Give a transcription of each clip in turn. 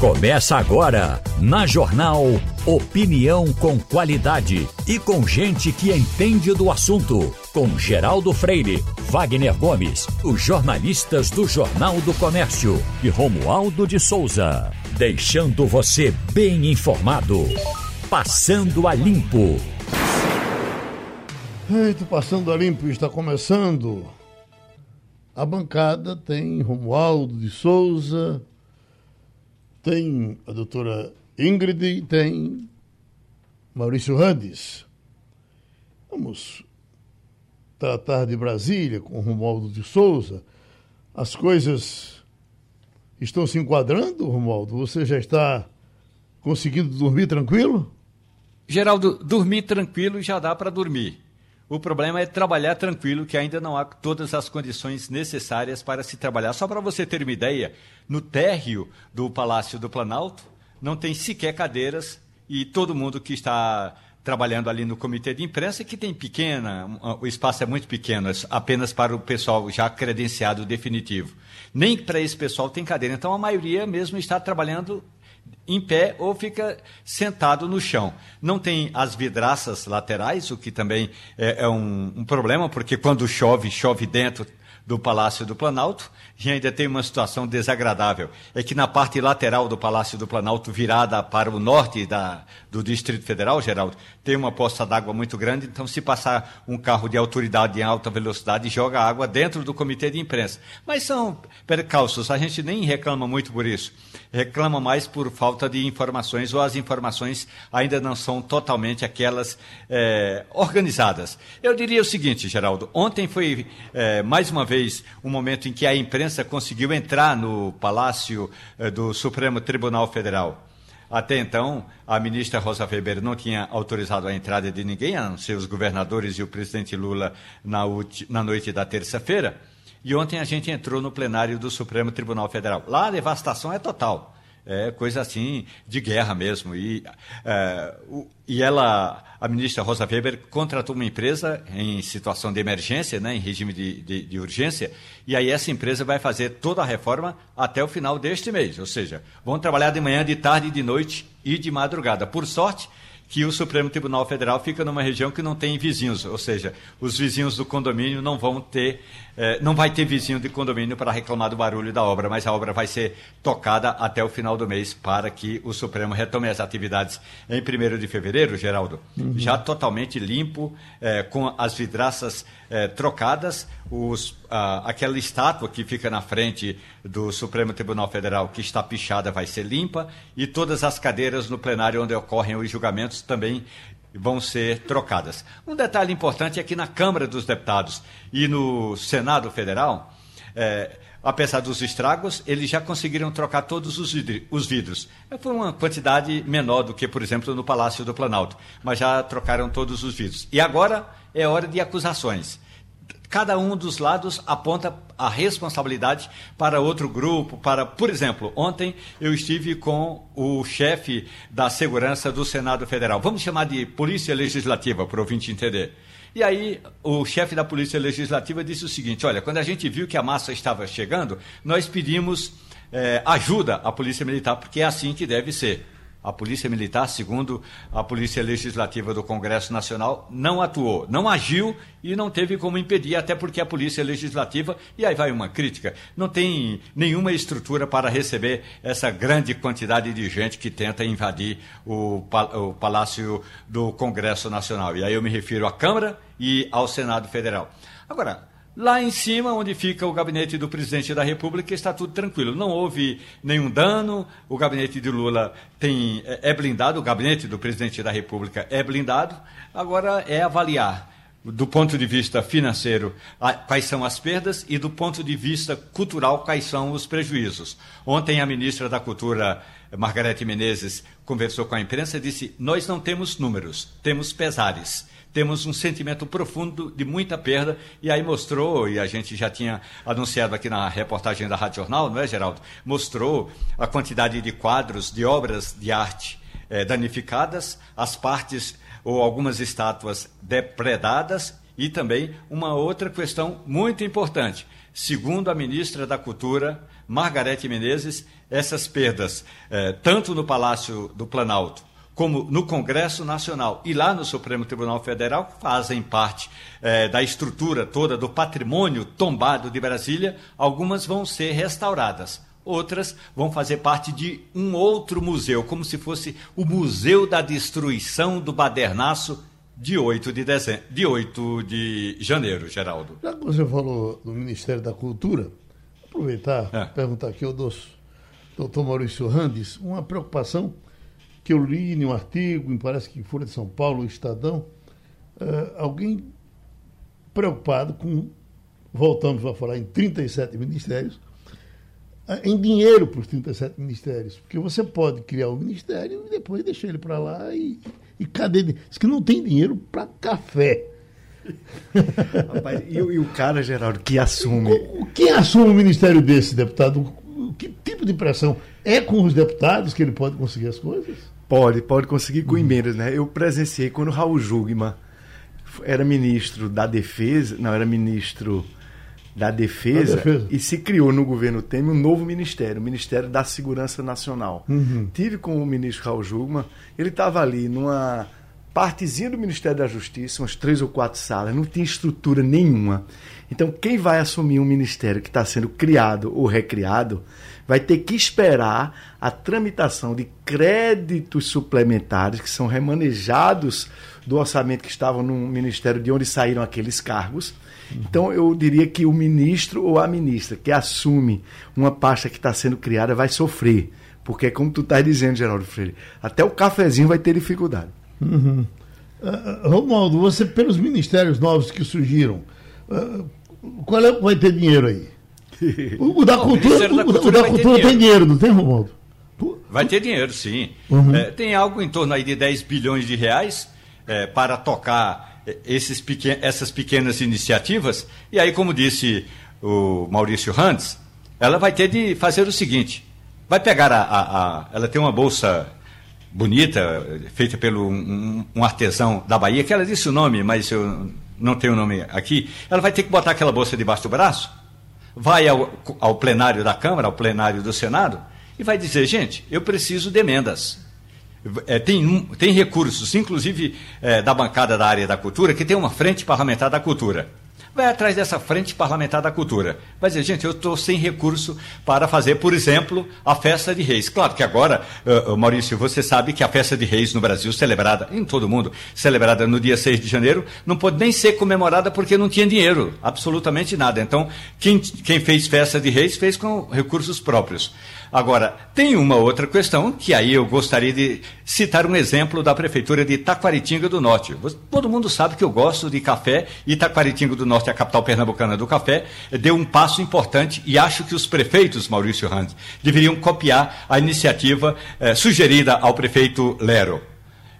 Começa agora, na Jornal Opinião com qualidade e com gente que entende do assunto. Com Geraldo Freire, Wagner Gomes, os jornalistas do Jornal do Comércio e Romualdo de Souza. Deixando você bem informado. Passando a Limpo. Eita, Passando a Limpo está começando. A bancada tem Romualdo de Souza, tem a doutora Ingrid tem Maurício Randes. Vamos tratar de Brasília com Romualdo de Souza. As coisas estão se enquadrando, Romualdo? Você já está conseguindo dormir tranquilo? Geraldo, dormir tranquilo já dá para dormir. O problema é trabalhar tranquilo, que ainda não há todas as condições necessárias para se trabalhar. Só para você ter uma ideia, no térreo do Palácio do Planalto não tem sequer cadeiras e todo mundo que está trabalhando ali no comitê de imprensa, que tem pequena, o espaço é muito pequeno, é apenas para o pessoal já credenciado definitivo. Nem para esse pessoal tem cadeira. Então a maioria mesmo está trabalhando em pé ou fica sentado no chão. Não tem as vidraças laterais, o que também é, é um, um, problema, porque quando chove, chove dentro do Palácio do Planalto, e ainda tem uma situação desagradável. É que na parte lateral do Palácio do Planalto, virada para o norte da, do Distrito Federal, Geraldo, tem uma poça d'água muito grande, então se passar um carro de autoridade em alta velocidade, joga água dentro do comitê de imprensa. Mas são percalços, a gente nem reclama muito por isso. Reclama mais por falta de informações, ou as informações ainda não são totalmente aquelas é, organizadas. Eu diria o seguinte, Geraldo, ontem foi é, mais uma vez um momento em que a imprensa imprensa conseguiu entrar no Palácio eh, do Supremo Tribunal Federal. Até então, a ministra Rosa Weber não tinha autorizado a entrada de ninguém, a não ser os governadores e o presidente Lula na, na noite da terça-feira. E ontem a gente entrou no plenário do Supremo Tribunal Federal. Lá a devastação é total é coisa assim de guerra mesmo. E, é, o, e ela, a ministra Rosa Weber, contratou uma empresa em situação de emergência, né, em regime de, de, de, urgência, e aí essa empresa vai fazer toda a reforma até o final deste mês. Ou seja, vão trabalhar de manhã, de tarde, de noite e de madrugada. Por sorte, que o Supremo Tribunal Federal fica numa região que não tem vizinhos, ou seja, os vizinhos do condomínio não vão ter, eh, não vai ter vizinho de condomínio para reclamar do barulho da obra, mas a obra vai ser tocada até o final do mês para que o Supremo retome as atividades em 1 de fevereiro, Geraldo, uhum. já totalmente limpo, eh, com as vidraças eh, trocadas, os, ah, aquela estátua que fica na frente do Supremo Tribunal Federal, que está pichada, vai ser limpa, e todas as cadeiras no plenário onde ocorrem os julgamentos também vão ser trocadas. Um detalhe importante é que na Câmara dos Deputados e no Senado Federal, é, apesar dos estragos, eles já conseguiram trocar todos os, vidros. Foi uma quantidade menor do que, por exemplo, no Palácio do Planalto, mas já trocaram todos os vidros. E agora é hora de acusações cada um dos lados aponta a responsabilidade para outro grupo, para, por exemplo, ontem eu estive com o chefe da segurança do Senado Federal. Vamos chamar de Polícia Legislativa, para o ouvinte entender. E aí, o chefe da Polícia Legislativa disse o seguinte: olha, quando a gente viu que a massa estava chegando, nós pedimos é, ajuda à Polícia Militar, porque é assim que deve ser. A Polícia Militar, segundo a Polícia Legislativa do Congresso Nacional, não atuou, não agiu e não teve como impedir, até porque a Polícia Legislativa, e aí vai uma crítica, não tem nenhuma estrutura para receber essa grande quantidade de gente que tenta invadir o, o Palácio do Congresso Nacional. E aí eu me refiro à Câmara e ao Senado Federal. Agora, Lá em cima, onde fica o gabinete do presidente da República, está tudo tranquilo. Não houve nenhum dano. O gabinete de Lula tem, é, é blindado, o gabinete do presidente da República é blindado. Agora é avaliar, do ponto de vista financeiro, quais são as perdas e do ponto de vista cultural, quais são os prejuízos. Ontem, a ministra da Cultura, Margarete Menezes, conversou com a imprensa e disse: Nós não temos números, temos pesares temos um sentimento profundo de muita perda, e aí mostrou, e a gente já tinha anunciado aqui na reportagem da Rádio Jornal, não é, Geraldo? Mostrou a quantidade de quadros, de obras de arte eh, danificadas, as partes ou algumas estátuas depredadas, e também uma outra questão muito importante. Segundo a ministra da Cultura, Margarete Menezes, essas perdas, eh, tanto no Palácio do Planalto como no Congresso Nacional e lá no Supremo Tribunal Federal, fazem parte eh, da estrutura toda do patrimônio tombado de Brasília, algumas vão ser restauradas. Outras vão fazer parte de um outro museu, como se fosse o Museu da Destruição do Badernaço de 8 de, dezembro, de, 8 de janeiro, Geraldo. Já que você falou do Ministério da Cultura, aproveitar é. perguntar aqui ao doutor Maurício Randes uma preocupação que eu li em um artigo, me parece que Folha de São Paulo, Estadão, uh, alguém preocupado com, voltamos a falar em 37 ministérios, uh, em dinheiro para os 37 ministérios, porque você pode criar um ministério e depois deixar ele para lá e, e cadê? Diz que não tem dinheiro para café. Rapaz, e, e, o cara, Geraldo, que assume. Quem assume um ministério desse, deputado? Que tipo de pressão? É com os deputados que ele pode conseguir as coisas? Pode, pode conseguir com emendas, né? Eu presenciei quando Raul Jugman era ministro da Defesa, não, era ministro da Defesa, da Defesa, e se criou no governo Temer um novo ministério, o Ministério da Segurança Nacional. Uhum. Tive com o ministro Raul Jugman, ele estava ali numa partezinha do Ministério da Justiça, umas três ou quatro salas, não tinha estrutura nenhuma. Então, quem vai assumir um ministério que está sendo criado ou recriado vai ter que esperar a tramitação de créditos suplementares que são remanejados do orçamento que estavam no ministério de onde saíram aqueles cargos. Então, eu diria que o ministro ou a ministra que assume uma pasta que está sendo criada vai sofrer. Porque, como tu está dizendo, Geraldo Freire, até o cafezinho vai ter dificuldade. Uhum. Uh, Romualdo, você, pelos ministérios novos que surgiram, uh, qual é, vai ter dinheiro aí? O, o da cultura, o, da cultura, o da cultura tem dinheiro, não tem, Romualdo? Vai ter dinheiro, sim. Uhum. É, tem algo em torno aí de 10 bilhões de reais é, para tocar é, esses pequen essas pequenas iniciativas. E aí, como disse o Maurício Randes, ela vai ter de fazer o seguinte: vai pegar a. a, a ela tem uma bolsa bonita, feita pelo um, um, artesão da Bahia, que ela disse o nome, mas eu não tenho o nome aqui. Ela vai ter que botar aquela bolsa debaixo do braço vai ao, ao plenário da Câmara, ao plenário do Senado, e vai dizer, gente, eu preciso de emendas. É, tem, tem recursos, inclusive é, da bancada da área da cultura, que tem uma frente parlamentar da cultura vai atrás dessa frente parlamentar da cultura. Vai dizer, gente, eu estou sem recurso para fazer, por exemplo, a festa de reis. Claro que agora, uh, Maurício, você sabe que a festa de reis no Brasil, celebrada em todo mundo, celebrada no dia 6 de janeiro, não pode nem ser comemorada porque não tinha dinheiro, absolutamente nada. Então, quem, quem fez festa de reis fez com recursos próprios. Agora, tem uma outra questão que aí eu gostaria de citar um exemplo da Prefeitura de Taquaritinga do Norte. Todo mundo sabe que eu gosto de café e Taquaritinga do Norte, a capital pernambucana do café, deu um passo importante e acho que os prefeitos, Maurício Randes, deveriam copiar a iniciativa eh, sugerida ao prefeito Lero.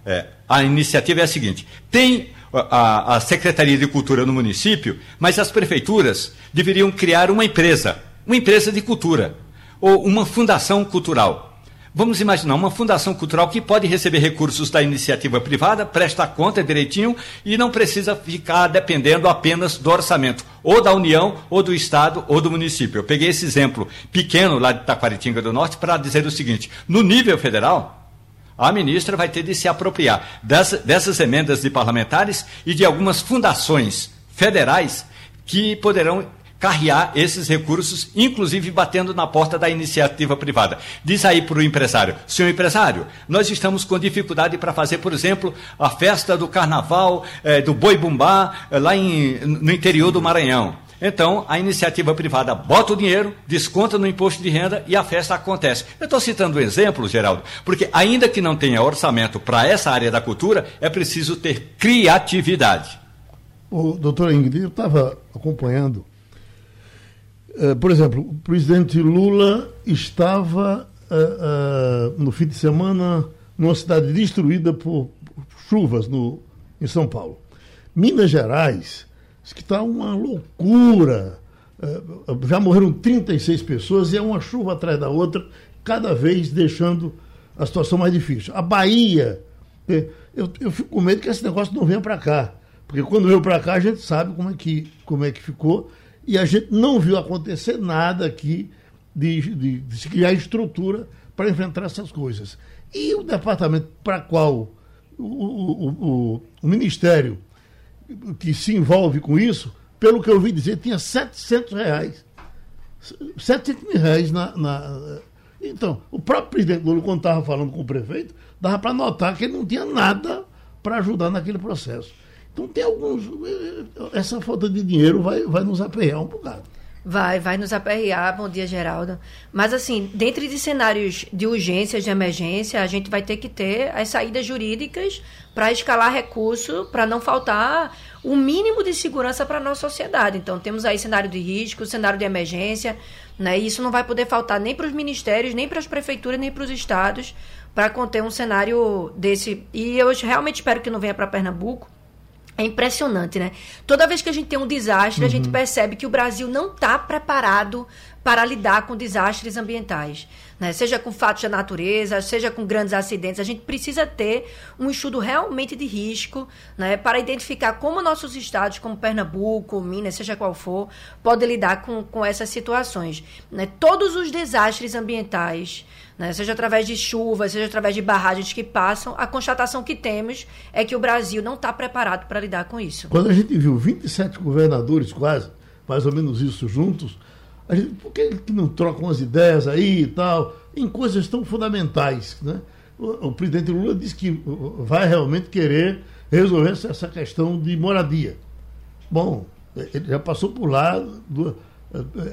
Eh, a iniciativa é a seguinte: tem a, a Secretaria de Cultura no município, mas as prefeituras deveriam criar uma empresa, uma empresa de cultura ou uma fundação cultural. Vamos imaginar uma fundação cultural que pode receber recursos da iniciativa privada, presta conta direitinho e não precisa ficar dependendo apenas do orçamento, ou da União, ou do Estado, ou do município. Eu peguei esse exemplo pequeno lá de Taquaritinga do Norte para dizer o seguinte: no nível federal, a ministra vai ter de se apropriar dessas, dessas emendas de parlamentares e de algumas fundações federais que poderão carrear esses recursos, inclusive batendo na porta da iniciativa privada. Diz aí para o empresário: senhor empresário, nós estamos com dificuldade para fazer, por exemplo, a festa do carnaval eh, do Boi Bumbá eh, lá em, no interior do Maranhão. Então, a iniciativa privada bota o dinheiro, desconta no imposto de renda e a festa acontece. Eu estou citando um exemplo, Geraldo, porque ainda que não tenha orçamento para essa área da cultura, é preciso ter criatividade. O doutor Ingrid, eu estava acompanhando por exemplo, o presidente Lula estava uh, uh, no fim de semana numa cidade destruída por chuvas no, em São Paulo. Minas Gerais, que está uma loucura. já morreram 36 pessoas e é uma chuva atrás da outra, cada vez deixando a situação mais difícil. A Bahia, eu, eu fico com medo que esse negócio não venha para cá. Porque quando veio para cá, a gente sabe como é que, como é que ficou e a gente não viu acontecer nada aqui de, de, de se criar estrutura para enfrentar essas coisas. E o departamento para qual o, o, o, o, Ministério que se envolve com isso, pelo que eu ouvi dizer, tinha 700 reais. 700 mil reais na, na... Então, o próprio presidente Lula, quando estava falando com o prefeito, dava para notar que ele não tinha nada para ajudar naquele processo. Então tem alguns. Essa falta de dinheiro vai, vai nos aperrear um bocado. Vai, vai nos aperrear. Bom dia, Geraldo. Mas, assim, dentro de cenários de urgências, de emergência, a gente vai ter que ter as saídas jurídicas para escalar recurso, para não faltar o mínimo de segurança para a nossa sociedade. Então, temos aí cenário de risco, cenário de emergência, né? E isso não vai poder faltar nem para os ministérios, nem para as prefeituras, nem para os estados, para conter um cenário desse. E eu realmente espero que não venha para Pernambuco é impressionante, né? Toda vez que a gente tem um desastre, uhum. a gente uhum. percebe que o Brasil não está preparado para lidar com desastres ambientais. Né? Seja com fatos da natureza, seja com grandes acidentes. A gente precisa ter um estudo realmente de risco né? para identificar como nossos estados, como Pernambuco, Minas, seja qual for, podem lidar com, com essas situações. Né? Todos os desastres ambientais né? seja através de chuvas, seja através de barragens que passam, a constatação que temos é que o Brasil não está preparado para lidar com isso. Quando a gente viu 27 governadores quase, mais ou menos isso juntos, a gente, por que não trocam as ideias aí e tal, em coisas tão fundamentais? Né? O, o presidente Lula disse que vai realmente querer resolver essa questão de moradia. Bom, ele já passou por lá,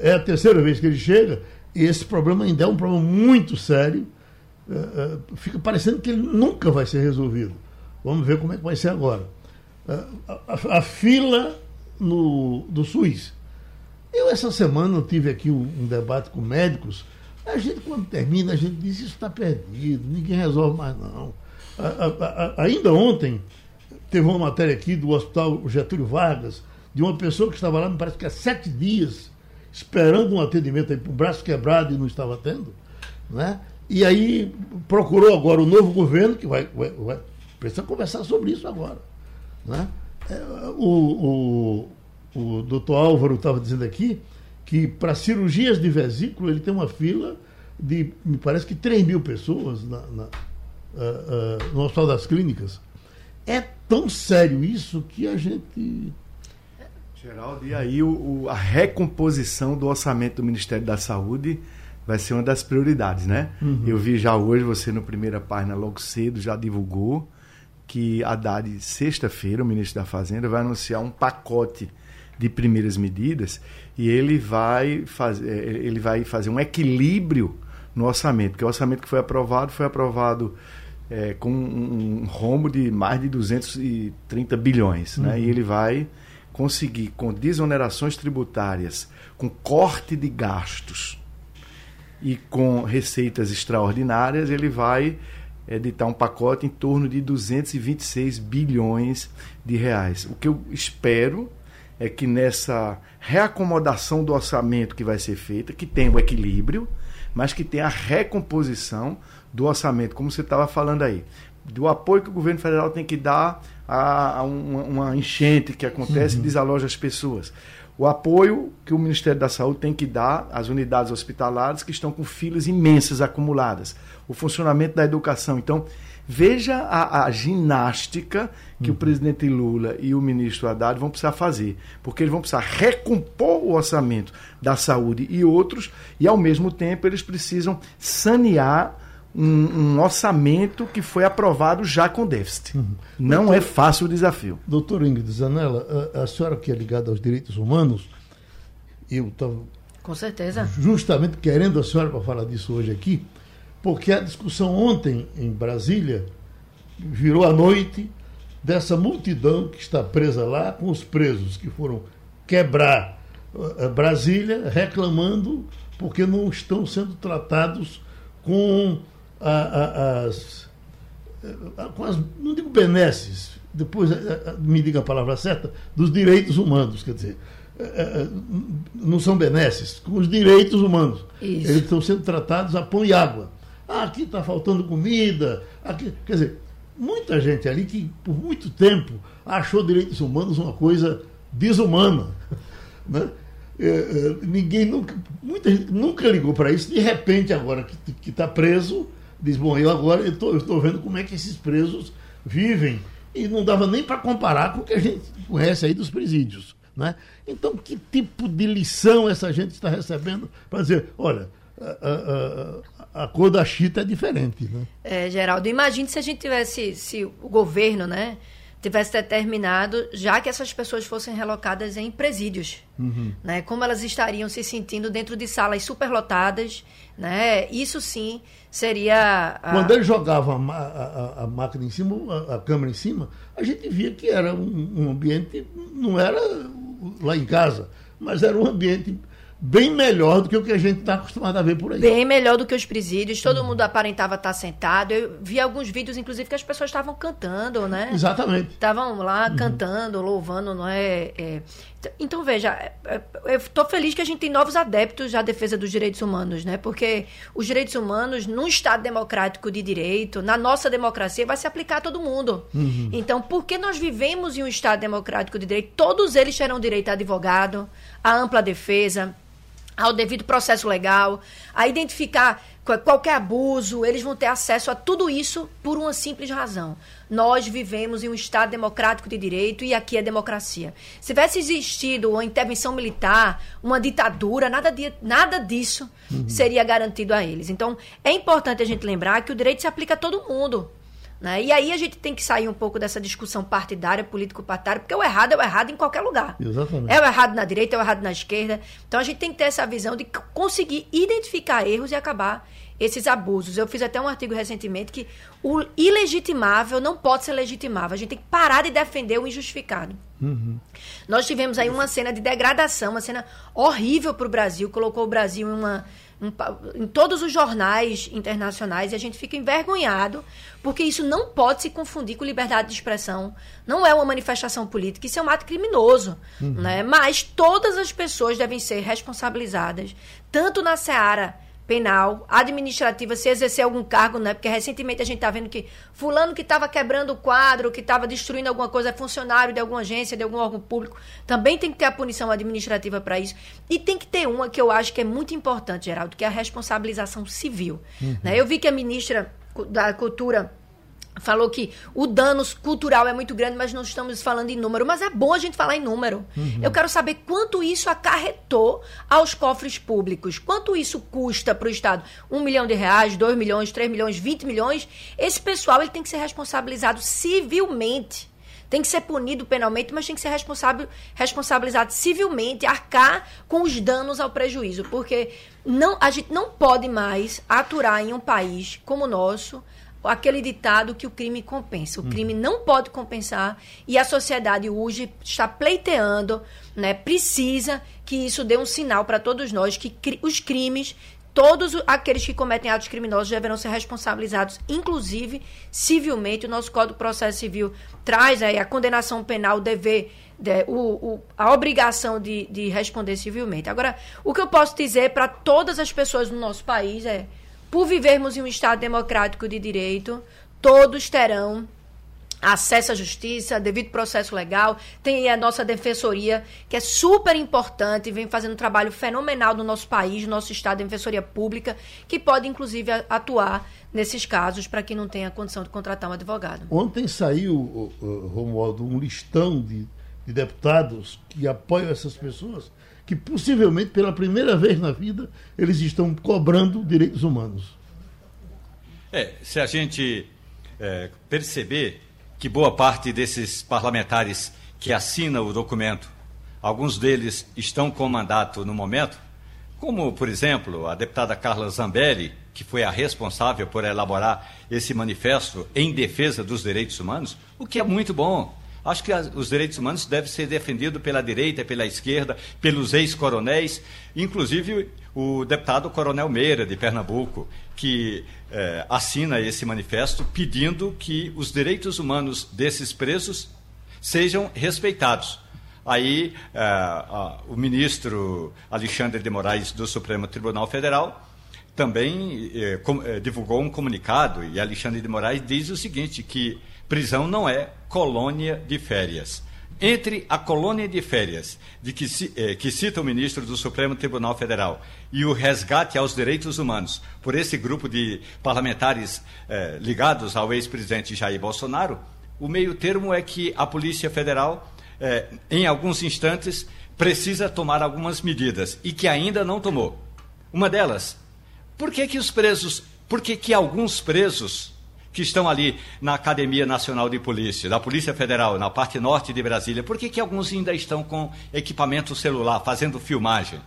é a terceira vez que ele chega, e esse problema ainda é um problema muito sério. É, é, fica parecendo que ele nunca vai ser resolvido. Vamos ver como é que vai ser agora. É, a, a, a fila no, do SUS. Eu, essa semana, tive aqui um, debate com médicos. A gente, quando termina, a gente diz: Isso está perdido, ninguém resolve mais, não. A, ainda ontem, teve uma matéria aqui do Hospital Getúlio Vargas, de uma pessoa que estava lá, me parece que há sete dias, esperando um atendimento aí para o braço quebrado e não estava tendo, né? E aí procurou agora o novo governo, que vai, vai, vai precisa conversar sobre isso agora. Né? É, o, o, o doutor Álvaro estava dizendo aqui que para cirurgias de vesículo ele tem uma fila de, me parece que 3 mil pessoas na, na, uh, uh, no Hospital das Clínicas. É tão sério isso que a gente Geraldo, e aí o, o, a recomposição do orçamento do Ministério da Saúde vai ser uma das prioridades, né? Uhum. Eu vi já hoje, você no primeira página, logo cedo, já divulgou que a Haddad, sexta-feira, o ministro da Fazenda, vai anunciar um pacote de primeiras medidas e ele vai, fazer, é, ele vai fazer um equilíbrio no orçamento, porque o orçamento que foi aprovado foi aprovado é, com um, um rombo de mais de 230 bilhões, uhum. né? E ele vai conseguir, com desonerações tributárias, com corte de gastos e com receitas extraordinárias, ele vai editar um pacote em torno de 226 bilhões de reais. O que eu espero é que nessa reacomodação do orçamento que vai ser feita, que tenha o equilíbrio, mas que tenha a recomposição do orçamento, como você estava falando aí, do apoio que o governo federal tem que dar a, a uma, uma, enchente que acontece uhum. e desaloja as pessoas. O apoio que o Ministério da Saúde tem que dar às unidades hospitalares que estão com filas imensas acumuladas. O funcionamento da educação. Então, veja a, a ginástica que uhum. o presidente Lula e o ministro Haddad vão precisar fazer. Porque eles vão precisar recompor o orçamento da saúde e outros, e ao mesmo tempo eles precisam sanear um, um, orçamento que foi aprovado já com déficit. Uhum. Não doutor, é fácil o desafio. Doutor Ingrid Zanella, a, a, senhora que é ligada aos direitos humanos, eu estava. Com certeza. Justamente querendo a senhora para falar disso hoje aqui, porque a discussão ontem em Brasília virou a noite dessa multidão que está presa lá com os presos que foram quebrar uh, Brasília reclamando porque não estão sendo tratados com a, a, as, com as, não digo benesses, depois me diga a palavra certa, dos direitos humanos, quer dizer, não são benesses, com os direitos humanos. Isso. Eles estão sendo tratados a pão e água. Aqui está faltando comida, aqui, quer dizer, muita gente ali que por muito tempo achou direitos humanos uma coisa desumana. Né? é, é, ninguém nunca, muita gente nunca ligou para isso. De repente, agora que está preso, diz: Bom, eu agora estou vendo como é que esses presos vivem. E não dava nem para comparar com o que a gente conhece aí dos presídios. Né? Então, que tipo de lição essa gente está recebendo para dizer: olha, cor da chita é diferente. Né? É, Geraldo, imagine se a gente tivesse, se o governo, né? tivesse determinado já que essas pessoas fossem relocadas em presídios, uhum. né? Como elas estariam se sentindo dentro de salas superlotadas, né? Isso sim seria a... quando ele jogava a, a, a, máquina em cima, a, câmera em cima, a gente via que era um, um ambiente não era lá em casa, mas era um ambiente bem melhor do que o que a gente está acostumado a ver por aí. Bem melhor do que os presídios. Todo uhum. mundo aparentava estar sentado. Eu vi alguns vídeos, inclusive, que as pessoas estavam cantando, né? Exatamente. Estavam lá uhum. cantando, louvando, não é? é... Então, veja, é, é, eu estou feliz que a gente tem novos adeptos à defesa dos direitos humanos, né? Porque os direitos humanos, num Estado democrático de direito, na nossa democracia, vai se aplicar a todo mundo. Uhum. Então, porque nós vivemos em um Estado democrático de direito, todos eles terão direito a advogado, a ampla defesa, ao devido processo legal, a identificar qualquer abuso, eles vão ter acesso a tudo isso por uma simples razão. Nós vivemos em um Estado democrático de direito e aqui é democracia. Se tivesse existido uma intervenção militar, uma ditadura, nada, de, nada disso uhum. seria garantido a eles. Então, é importante a gente lembrar que o direito se aplica a todo mundo. Né? E aí a gente tem que sair um pouco dessa discussão partidária, político-partidária, porque o errado é o errado em qualquer lugar. Exatamente. É o errado na direita, é o errado na esquerda. Então a gente tem que ter essa visão de conseguir identificar erros e acabar esses abusos. Eu fiz até um artigo recentemente que o ilegitimável não pode ser legitimável. A gente tem que parar de defender o injustificado. Uhum. Nós tivemos aí uma cena de degradação, uma cena horrível para o Brasil, colocou o Brasil em uma em todos os jornais internacionais e a gente fica envergonhado porque isso não pode se confundir com liberdade de expressão. Não é uma manifestação política, isso é um ato criminoso. Uhum. Né? Mas todas as pessoas devem ser responsabilizadas, tanto na seara penal, administrativa, se exercer algum cargo, né? Porque recentemente a gente está vendo que fulano que estava quebrando o quadro, que estava destruindo alguma coisa, é funcionário de alguma agência, de algum órgão público, também tem que ter a punição administrativa para isso. E tem que ter uma que eu acho que é muito importante, Geraldo, que é a responsabilização civil. Uhum. Né? Eu vi que a ministra da Cultura falou que o dano cultural é muito grande, mas não estamos falando em número. Mas é bom a gente falar em número. Uhum. Eu quero saber quanto isso acarretou aos cofres públicos. Quanto isso custa para o Estado? Um milhão de reais, dois milhões, três milhões, vinte milhões? Esse pessoal ele tem que ser responsabilizado civilmente. Tem que ser punido penalmente, mas tem que ser responsável, responsabilizado civilmente, arcar com os danos ao prejuízo. Porque não, a gente não pode mais aturar em um país como o nosso aquele ditado que o crime compensa. O crime não pode compensar e a sociedade hoje está pleiteando, né, precisa que isso dê um sinal para todos nós que cri os crimes todos aqueles que cometem atos criminosos deverão ser responsabilizados, inclusive civilmente. O nosso Código de Processo Civil traz aí a condenação penal, o dever, de, o, o, a obrigação de, de responder civilmente. Agora, o que eu posso dizer para todas as pessoas no nosso país é por vivermos em um Estado democrático de direito, todos terão acesso à justiça, devido processo legal, tem a nossa defensoria, que é super importante, vem fazendo um trabalho fenomenal no nosso país, no nosso estado de defensoria pública, que pode inclusive atuar nesses casos para quem não tenha condição de contratar um advogado. Ontem saiu, Romualdo, um listão de, de deputados que apoiam essas pessoas que possivelmente pela primeira vez na vida eles estão cobrando direitos humanos. É, se a gente é, perceber que boa parte desses parlamentares que assinam o documento, alguns deles estão com mandato no momento, como, por exemplo, a deputada Carla Zambelli, que foi a responsável por elaborar esse manifesto em defesa dos direitos humanos, o que é muito bom. Acho que as, os direitos humanos devem ser defendidos pela direita, pela esquerda, pelos ex-coronéis, inclusive o deputado Coronel Meira, de Pernambuco, que eh, assina esse manifesto pedindo que os direitos humanos desses presos sejam respeitados. Aí, eh, a, o ministro Alexandre de Moraes, do Supremo Tribunal Federal, também eh, com, eh, divulgou um comunicado, e Alexandre de Moraes diz o seguinte, que prisão não é colônia de férias. Entre a colônia de férias, de que, eh, que, cita o ministro do Supremo Tribunal Federal, e o resgate aos direitos humanos por esse grupo de parlamentares eh, ligados ao ex-presidente Jair Bolsonaro, o meio termo é que a Polícia Federal, eh, em alguns instantes, precisa tomar algumas medidas e que ainda não tomou. Uma delas, por que, que os presos, por que, que alguns presos que estão ali na Academia Nacional de Polícia, da Polícia Federal, na parte norte de Brasília, por que, que alguns ainda estão com equipamento celular, fazendo filmagem?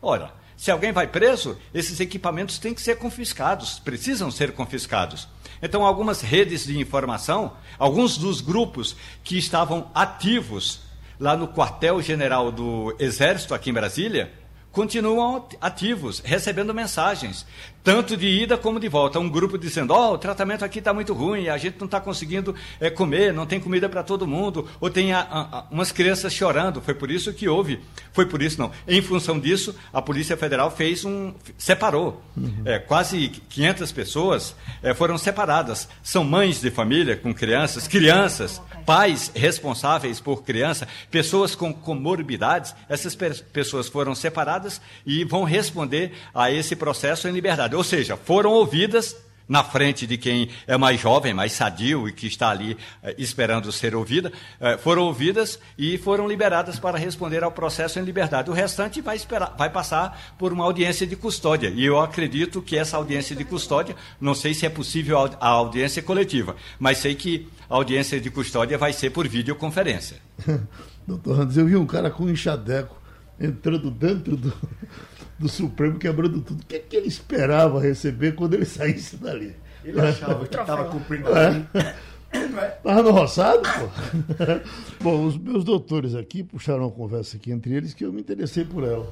Ora, se alguém vai preso, esses equipamentos têm que ser confiscados, precisam ser confiscados. Então, algumas redes de informação, alguns dos grupos que estavam ativos lá no quartel-general do Exército aqui em Brasília, continuam ativos, recebendo mensagens, tanto de ida como de volta. Um grupo dizendo: Ó, oh, o tratamento aqui está muito ruim, a gente não está conseguindo é, comer, não tem comida para todo mundo, ou tem a, a, umas crianças chorando. Foi por isso que houve, foi por isso não. Em função disso, a Polícia Federal fez um. separou. Uhum. É, quase 500 pessoas é, foram separadas. São mães de família com crianças, crianças pais responsáveis por criança, pessoas com comorbidades, essas pessoas foram separadas e vão responder a esse processo em liberdade. Ou seja, foram ouvidas na frente de quem é mais jovem, mais sadio e que está ali eh, esperando ser ouvida, eh, foram ouvidas e foram liberadas para responder ao processo em liberdade. O restante vai, esperar, vai passar por uma audiência de custódia. E eu acredito que essa audiência de custódia, não sei se é possível a audiência coletiva, mas sei que a audiência de custódia vai ser por videoconferência. Doutor Randes, eu vi um cara com um enxadeco entrando dentro do, do Supremo quebrando tudo. O que, é que ele esperava receber quando ele saísse dali? Ele achava que estava cumprindo é. Estava no roçado, pô. Bom, os meus doutores aqui puxaram uma conversa aqui entre eles que eu me interessei por ela.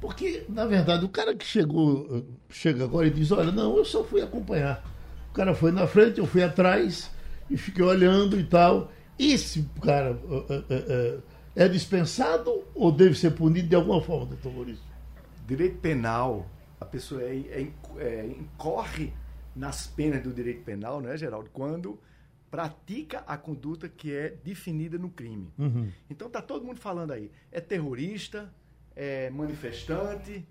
Porque, na verdade, o cara que chegou, chega agora e diz, olha, não, eu só fui acompanhar. O cara foi na frente, eu fui atrás e fiquei olhando e tal. Esse cara é, é, é dispensado ou deve ser punido de alguma forma, doutor Maurício? Direito penal, a pessoa é, é, é, incorre nas penas do direito penal, né, Geraldo? Quando pratica a conduta que é definida no crime. Uhum. Então tá todo mundo falando aí. É terrorista, é manifestante.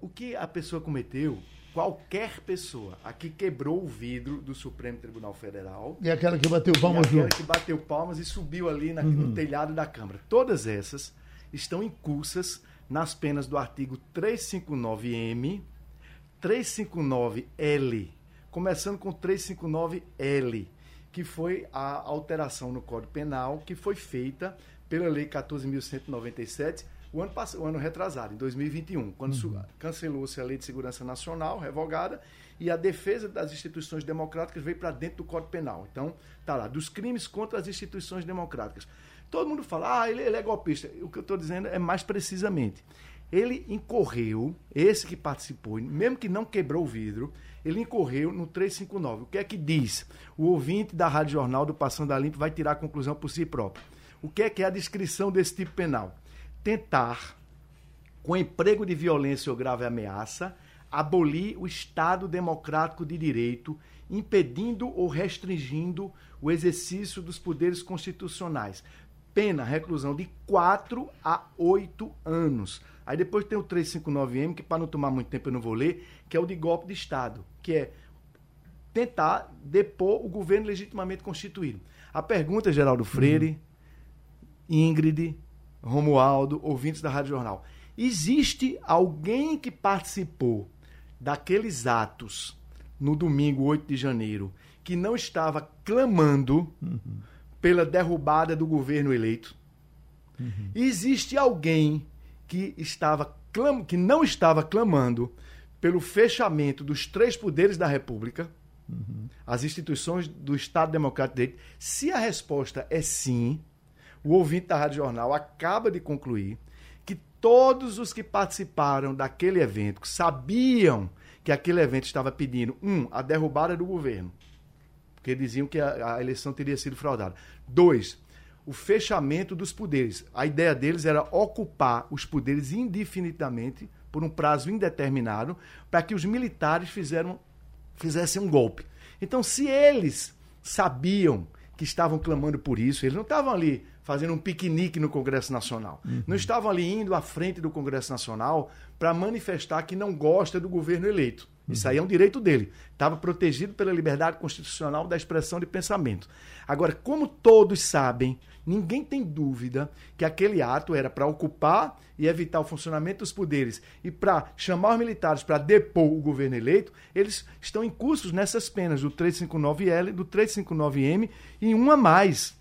O que a pessoa cometeu, qualquer pessoa, a que quebrou o vidro do Supremo Tribunal Federal. E aquela que bateu palmas junto. Aquela que bateu palmas e subiu ali na, uhum. no telhado da Câmara. Todas essas estão incursas nas penas do artigo 359-M, 359-L, começando com 359-L, que foi a alteração no Código Penal que foi feita pela Lei 14.197, o ano, passado, o ano retrasado, em 2021, quando uhum. cancelou-se a Lei de Segurança Nacional, revogada, e a defesa das instituições democráticas veio para dentro do Código Penal. Então, tá lá, dos crimes contra as instituições democráticas. Todo mundo fala, ah, ele, ele é golpista. O que eu estou dizendo é mais precisamente. Ele incorreu, esse que participou, mesmo que não quebrou o vidro, ele incorreu no 359. O que é que diz? O ouvinte da Rádio Jornal do Passando a Limpo vai tirar a conclusão por si próprio. O que é que é a descrição desse tipo penal? Tentar, com emprego de violência ou grave ameaça, abolir o Estado democrático de direito, impedindo ou restringindo o exercício dos poderes constitucionais, pena, reclusão de 4 a 8 anos. Aí depois tem o 359M, que para não tomar muito tempo eu não vou ler, que é o de golpe de Estado, que é tentar depor o governo legitimamente constituído. A pergunta, Geraldo Freire. Ingrid, Romualdo, ouvintes da Rádio Jornal. Existe alguém que participou daqueles atos no domingo 8 de janeiro que não estava clamando uhum pela derrubada do governo eleito. Uhum. Existe alguém que estava clam que não estava clamando pelo fechamento dos três poderes da República, uhum. as instituições do Estado Democrático de Direito. Se a resposta é sim, o ouvinte da Rádio Jornal acaba de concluir que todos os que participaram daquele evento sabiam que aquele evento estava pedindo, um, a derrubada do governo, porque diziam que a, a eleição teria sido fraudada. Dois, o fechamento dos poderes. A ideia deles era ocupar os poderes indefinidamente, por um prazo indeterminado, para que os militares fizeram, fizessem um golpe. Então, se eles sabiam que estavam clamando por isso, eles não estavam ali fazendo um piquenique no Congresso Nacional. Uhum. Não estavam ali indo à frente do Congresso Nacional para manifestar que não gosta do governo eleito. Isso aí é um direito dele. Estava protegido pela liberdade constitucional da expressão de pensamento. Agora, como todos sabem, ninguém tem dúvida que aquele ato era para ocupar e evitar o funcionamento dos poderes e para chamar os militares para depor o governo eleito, eles estão incursos nessas penas do 359L, do 359M e uma mais,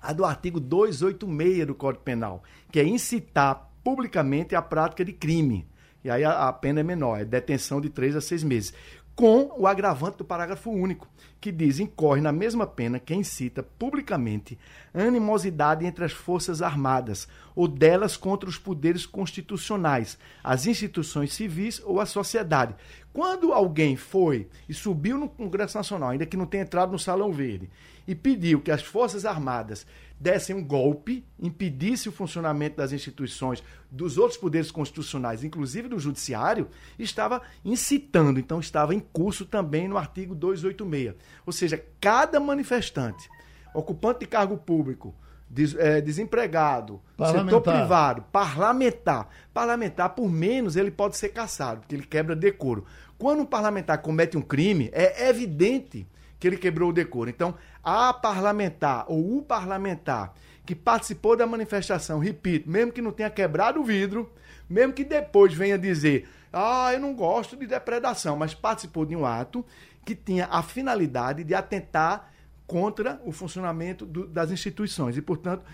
a do artigo 286 do Código Penal, que é incitar publicamente a prática de crime. E aí a, a pena é menor, é detenção de três a seis meses. Com o agravante do parágrafo único, que diz: incorre na mesma pena quem cita publicamente animosidade entre as Forças Armadas ou delas contra os poderes constitucionais, as instituições civis ou a sociedade. Quando alguém foi e subiu no Congresso Nacional, ainda que não tenha entrado no Salão Verde, e pediu que as Forças Armadas dessem um golpe, impedisse o funcionamento das instituições, dos outros poderes constitucionais, inclusive do judiciário, estava incitando, então estava em curso também no artigo 286. Ou seja, cada manifestante, ocupante de cargo público, des, é, desempregado, setor privado, parlamentar, parlamentar, por menos, ele pode ser caçado, porque ele quebra decoro. Quando um parlamentar comete um crime, é evidente que ele quebrou o decoro. Então, a parlamentar ou o parlamentar que participou da manifestação, repito, mesmo que não tenha quebrado o vidro, mesmo que depois venha dizer, ah, eu não gosto de depredação, mas participou de um ato que tinha a finalidade de atentar contra o funcionamento do, das instituições. E, portanto,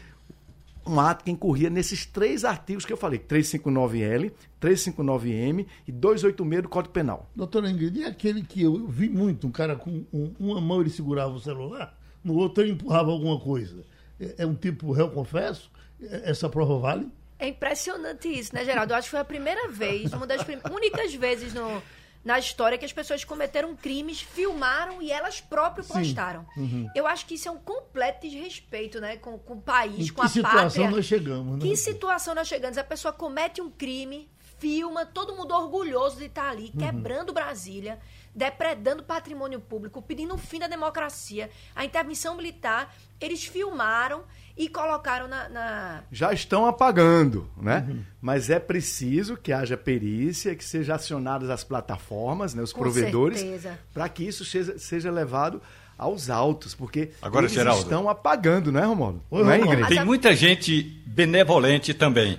um ato que incorria nesses três artigos que eu falei, 359L, 359M e 286 do Código Penal. Doutor Ingrid, e aquele que eu vi muito, um cara com um, uma mão ele segurava o celular, no outro ele empurrava alguma coisa. É, é um tipo réu confesso? É, essa prova vale? É impressionante isso, né, Geraldo? Eu acho que foi a primeira vez, uma das únicas vezes no, na história que as pessoas cometeram crimes, filmaram e elas próprias postaram. Uhum. Eu acho que isso é um completo desrespeito, né, com, com o país, com a pátria. Que situação nós chegamos, né? Que situação nós chegamos? A pessoa comete um crime, filma, todo mundo orgulhoso de estar ali, uhum. quebrando Brasília, depredando patrimônio público, pedindo o fim da democracia, a intervenção militar. Eles filmaram e colocaram na. na... Já estão apagando, né? Uhum. Mas é preciso que haja perícia, que sejam acionadas as plataformas, né, os Com provedores, para que isso seja, seja levado aos autos, porque Agora, eles Geraldo, estão apagando, né, Romualdo? Não é, Ingrid? Tem muita gente benevolente também.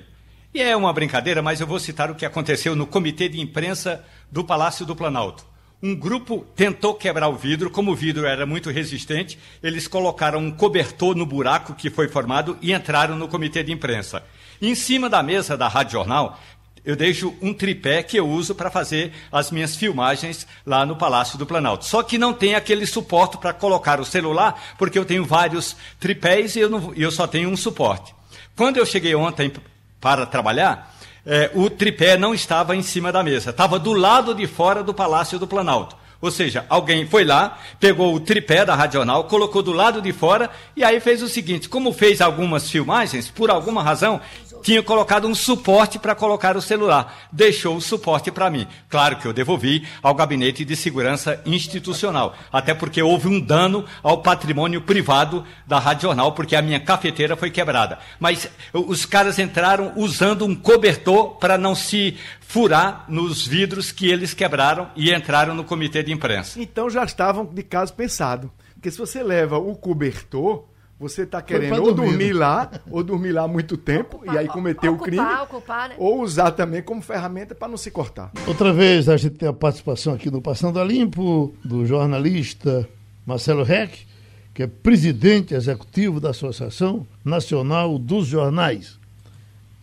E é uma brincadeira, mas eu vou citar o que aconteceu no comitê de imprensa do Palácio do Planalto um grupo tentou quebrar o vidro, como o vidro era muito resistente, eles colocaram um cobertor no buraco que foi formado e entraram no comitê de imprensa. Em cima da mesa da Rádio Jornal, eu deixo um tripé que eu uso para fazer as minhas filmagens lá no Palácio do Planalto. Só que não tem aquele suporte para colocar o celular, porque eu tenho vários tripés e eu, não, eu só tenho um suporte. Quando eu cheguei ontem para trabalhar, é, o tripé não estava em cima da mesa, estava do lado de fora do Palácio do Planalto. Ou seja, alguém foi lá, pegou o tripé da Radional, colocou do lado de fora e aí fez o seguinte: como fez algumas filmagens, por alguma razão, tinha colocado um suporte para colocar o celular. Deixou o suporte para mim. Claro que eu devolvi ao Gabinete de Segurança Institucional, até porque houve um dano ao patrimônio privado da Rádio Jornal, porque a minha cafeteira foi quebrada. Mas os caras entraram usando um cobertor para não se furar nos vidros que eles quebraram e entraram no comitê de imprensa. Então já estavam de caso pensado. Porque se você leva o cobertor, você está querendo ou dormir lá, ou dormir lá muito tempo, ocupar, e aí cometer ocupar, o crime, ocupar, né? ou usar também como ferramenta para não se cortar. Outra vez a gente tem a participação aqui no Passando a Limpo, do jornalista Marcelo Reck, que é presidente executivo da Associação Nacional dos Jornais.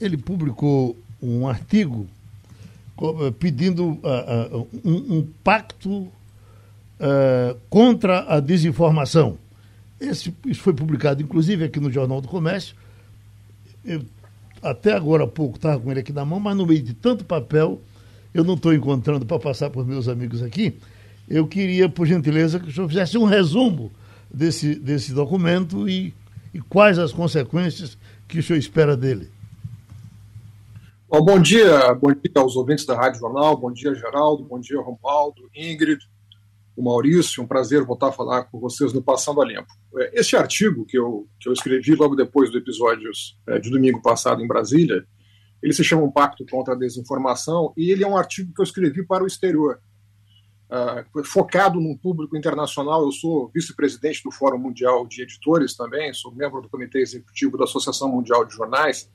Ele publicou um artigo eh, pedindo uh, uh, um, um, pacto uh, contra a desinformação. Esse, isso foi publicado, inclusive, aqui no Jornal do Comércio. Eu, até agora há pouco estava com ele aqui na mão, mas no meio de tanto papel, eu não estou encontrando para passar para os meus amigos aqui. Eu queria, por gentileza, que o senhor fizesse um resumo desse, desse documento e, e quais as consequências que o senhor espera dele. Bom, bom dia, bom dia aos ouvintes da Rádio Jornal, bom dia, Geraldo, bom dia, Romualdo, Ingrid. O Maurício. Um prazer voltar a falar com vocês no Passando a Limpo. É, este artigo que eu, que eu escrevi logo depois do episódio é, de domingo passado em Brasília, ele se chama Um Pacto contra a Desinformação e ele é um artigo que eu escrevi para o exterior. Uh, focado num público internacional. Eu sou vice-presidente do Fórum Mundial de Editores também, sou membro do Comitê Executivo da Associação Mundial de Jornais,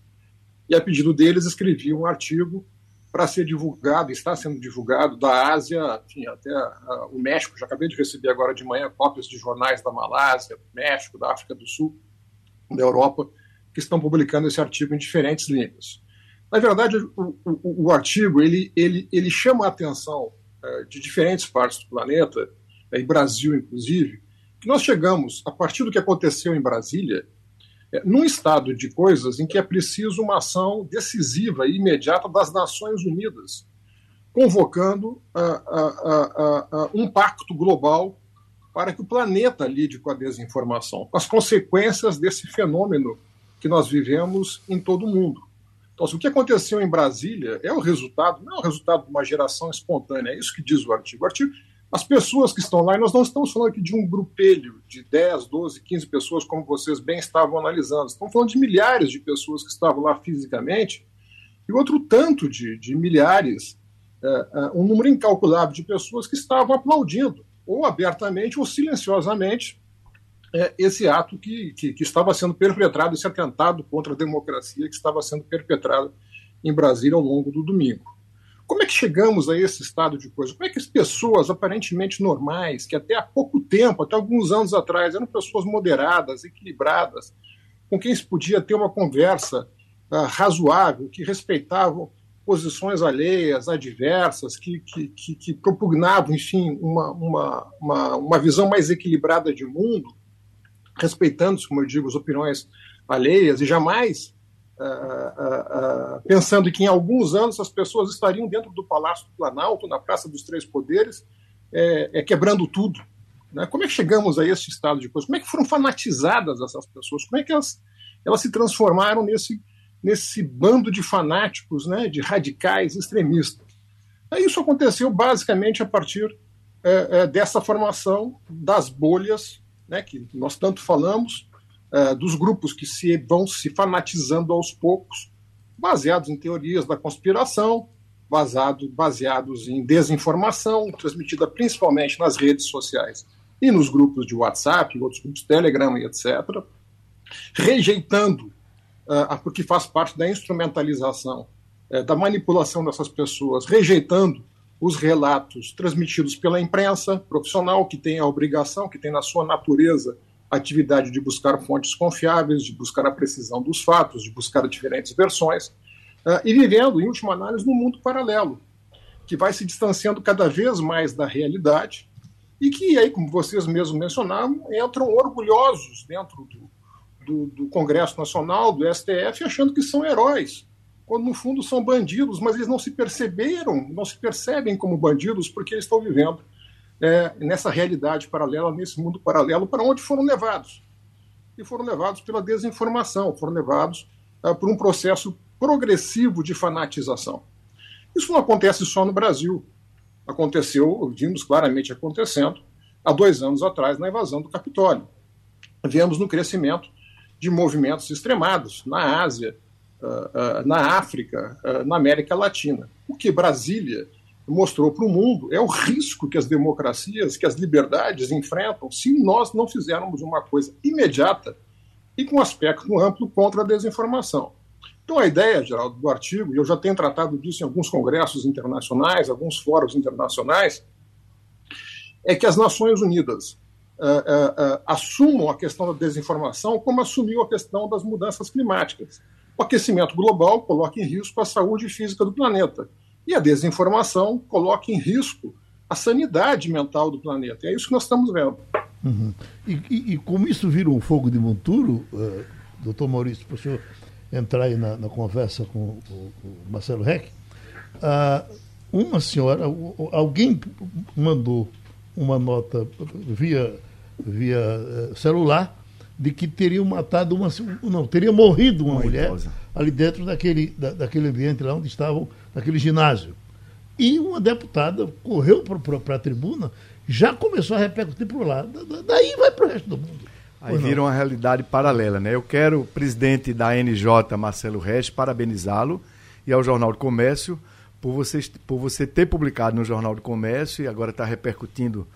e a pedido deles escrevi um artigo para ser divulgado, está sendo divulgado da Ásia, enfim, até uh, o México. Já acabei de receber agora de manhã cópias de jornais da Malásia, do México, da África do Sul, da Europa, que estão publicando esse artigo em diferentes línguas. Na verdade, o, o, o artigo ele, ele, ele chama a atenção uh, de diferentes partes do planeta, uh, em Brasil inclusive, que nós chegamos, a partir do que aconteceu em Brasília, num estado de coisas em que é preciso uma ação decisiva e imediata das Nações Unidas, convocando um pacto global para que o planeta lide com a desinformação, com as consequências desse fenômeno que nós vivemos em todo o mundo. Então, o que aconteceu em Brasília é o resultado, não é o resultado de uma geração espontânea, é isso que diz o artigo. O artigo as pessoas que estão lá, e nós não estamos falando aqui de um grupelho de 10, 12, 15 pessoas, como vocês bem estavam analisando. Estamos falando de milhares de pessoas que estavam lá fisicamente e outro tanto de, de milhares, é, é, um número incalculável de pessoas que estavam aplaudindo, ou abertamente ou silenciosamente, é, esse ato que, que, que estava sendo perpetrado, esse atentado contra a democracia que estava sendo perpetrado em Brasília ao longo do domingo. Como é que chegamos a esse estado de coisa? Como é que as pessoas aparentemente normais, que até há pouco tempo, até alguns anos atrás, eram pessoas moderadas, equilibradas, com quem se podia ter uma conversa uh, razoável, que respeitavam posições alheias, adversas, que, que, que, que propugnavam, enfim, uma, uma, uma, uma visão mais equilibrada de mundo, respeitando, como eu digo, as opiniões alheias e jamais uh, uh, pensando que em alguns anos as pessoas estariam dentro do Palácio do Planalto, na Praça dos Três Poderes, é, é quebrando tudo. Né? Como é que chegamos a esse estado de coisa? Como é que foram fanatizadas essas pessoas? Como é que elas, elas se transformaram nesse, nesse bando de fanáticos, né, de radicais extremistas? Isso aconteceu basicamente a partir é, é, dessa formação das bolhas, né, que nós tanto falamos, é, dos grupos que se vão se fanatizando aos poucos, baseados em teorias da conspiração, baseado, baseados em desinformação, transmitida principalmente nas redes sociais e nos grupos de WhatsApp, outros grupos Telegram e etc., rejeitando, uh, porque faz parte da instrumentalização, uh, da manipulação dessas pessoas, rejeitando os relatos transmitidos pela imprensa profissional, que tem a obrigação, que tem na sua natureza atividade de buscar fontes confiáveis, de buscar a precisão dos fatos, de buscar diferentes versões, uh, e vivendo, em última análise, num mundo paralelo, que vai se distanciando cada vez mais da realidade e que, aí, como vocês mesmos mencionaram, entram orgulhosos dentro do, do, do Congresso Nacional, do STF, achando que são heróis, quando no fundo são bandidos, mas eles não se perceberam, não se percebem como bandidos porque eles estão vivendo é, nessa realidade paralela, nesse mundo paralelo, para onde foram levados. E foram levados pela desinformação, foram levados é, por um processo progressivo de fanatização. Isso não acontece só no Brasil. Aconteceu, vimos claramente acontecendo, há dois anos atrás, na invasão do Capitólio. Vemos no crescimento de movimentos extremados na Ásia, uh, uh, na África, na América Latina. O que Brasília mostrou para o mundo é o risco que as democracias, que as liberdades enfrentam se nós não fizermos uma coisa imediata e com aspecto amplo contra a desinformação. Então, a ideia, Geraldo, do artigo, e eu já tenho tratado disso em alguns congressos internacionais, alguns fóruns internacionais, é que as Nações Unidas uh, uh, uh, assumam a questão da desinformação como assumiu a questão das mudanças climáticas. O aquecimento global coloca em risco a saúde física do planeta e a desinformação coloca em risco a sanidade mental do planeta. E é isso que nós estamos vendo. Uhum. E, e, e, como isso vira um fogo de monturo, uh, doutor Maurício, para o senhor entrar aí na, na conversa com, com, o Marcelo Reck, uh, uma senhora, alguém mandou uma nota via, via uh, celular de que teria matado uma. Não, teria morrido uma, uma mulher idosa. ali dentro daquele, da, daquele ambiente lá onde estavam, naquele ginásio. E uma deputada correu para a tribuna já começou a repercutir para o lado. Daí vai para o resto do mundo. Aí vira uma realidade paralela, né? Eu quero o presidente da NJ, Marcelo Reis, parabenizá-lo e ao Jornal do Comércio por você, por você ter publicado no Jornal do Comércio e agora está repercutindo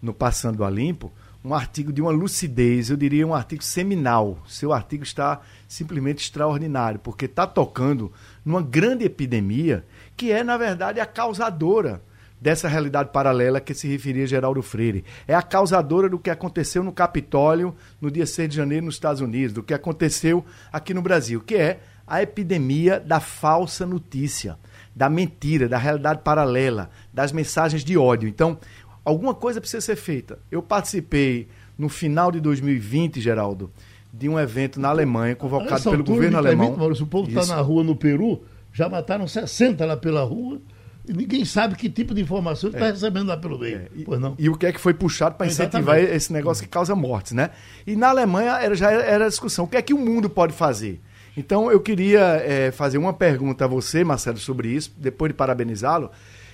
no Passando a Limpo, um artigo de uma lucidez, eu diria um artigo seminal. Seu artigo está simplesmente extraordinário, porque está tocando numa grande epidemia que é, na verdade, a causadora dessa realidade paralela que se referia Geraldo Freire. É a causadora do que aconteceu no Capitólio no dia 6 de janeiro nos Estados Unidos, do que aconteceu aqui no Brasil, que é a epidemia da falsa notícia, da mentira, da realidade paralela, das mensagens de ódio. Então, alguma coisa precisa ser feita. Eu participei no final de 2020, Geraldo, de um evento na Alemanha convocado pelo governo alemão. Maurício, o povo está na rua no Peru, já mataram 60 lá pela rua e ninguém sabe que tipo de informação ele está é. recebendo lá pelo meio. É. E, pois não. e o que é que foi puxado para incentivar esse negócio que causa mortes, né? E na Alemanha era, já era a discussão. O que é que o mundo pode fazer? Então eu queria é, fazer uma pergunta a você, Marcelo, sobre isso, depois de parabenizá-lo.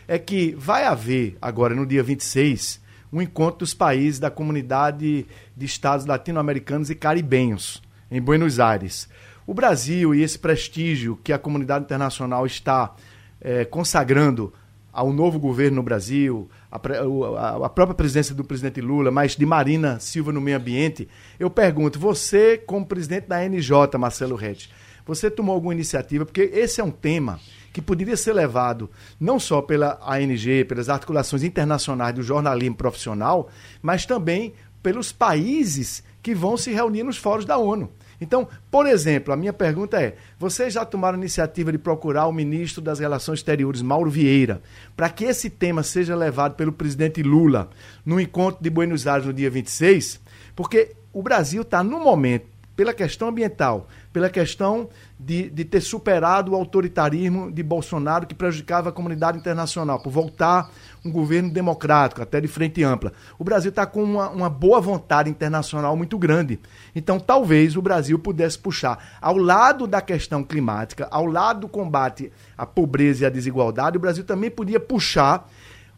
É que vai haver agora, no dia 26, um encontro dos países da comunidade de estados latino-americanos e caribenhos, em Buenos Aires. O Brasil e esse prestígio que a comunidade internacional está é, consagrando ao novo governo no Brasil, a, a, a, própria presidência do presidente Lula, mas de Marina Silva no meio ambiente, eu pergunto, você, como presidente da NJ, Marcelo Rett, você tomou alguma iniciativa? Porque esse é um tema que poderia ser levado não só pela ANG, pelas articulações internacionais do jornalismo profissional, mas também pelos países que vão se reunir nos fóruns da ONU. Então, por exemplo, a minha pergunta é: vocês já tomaram iniciativa de procurar o ministro das Relações Exteriores, Mauro Vieira, para que esse tema seja levado pelo presidente Lula no encontro de Buenos Aires no dia 26? Porque o Brasil está, no momento, pela questão ambiental, pela questão de, de ter superado o autoritarismo de Bolsonaro que prejudicava a comunidade internacional, por voltar um governo democrático, até de frente ampla. O Brasil está com uma, uma boa vontade internacional muito grande. Então, talvez o Brasil pudesse puxar, ao lado da questão climática, ao lado do combate à pobreza e à desigualdade, o Brasil também podia puxar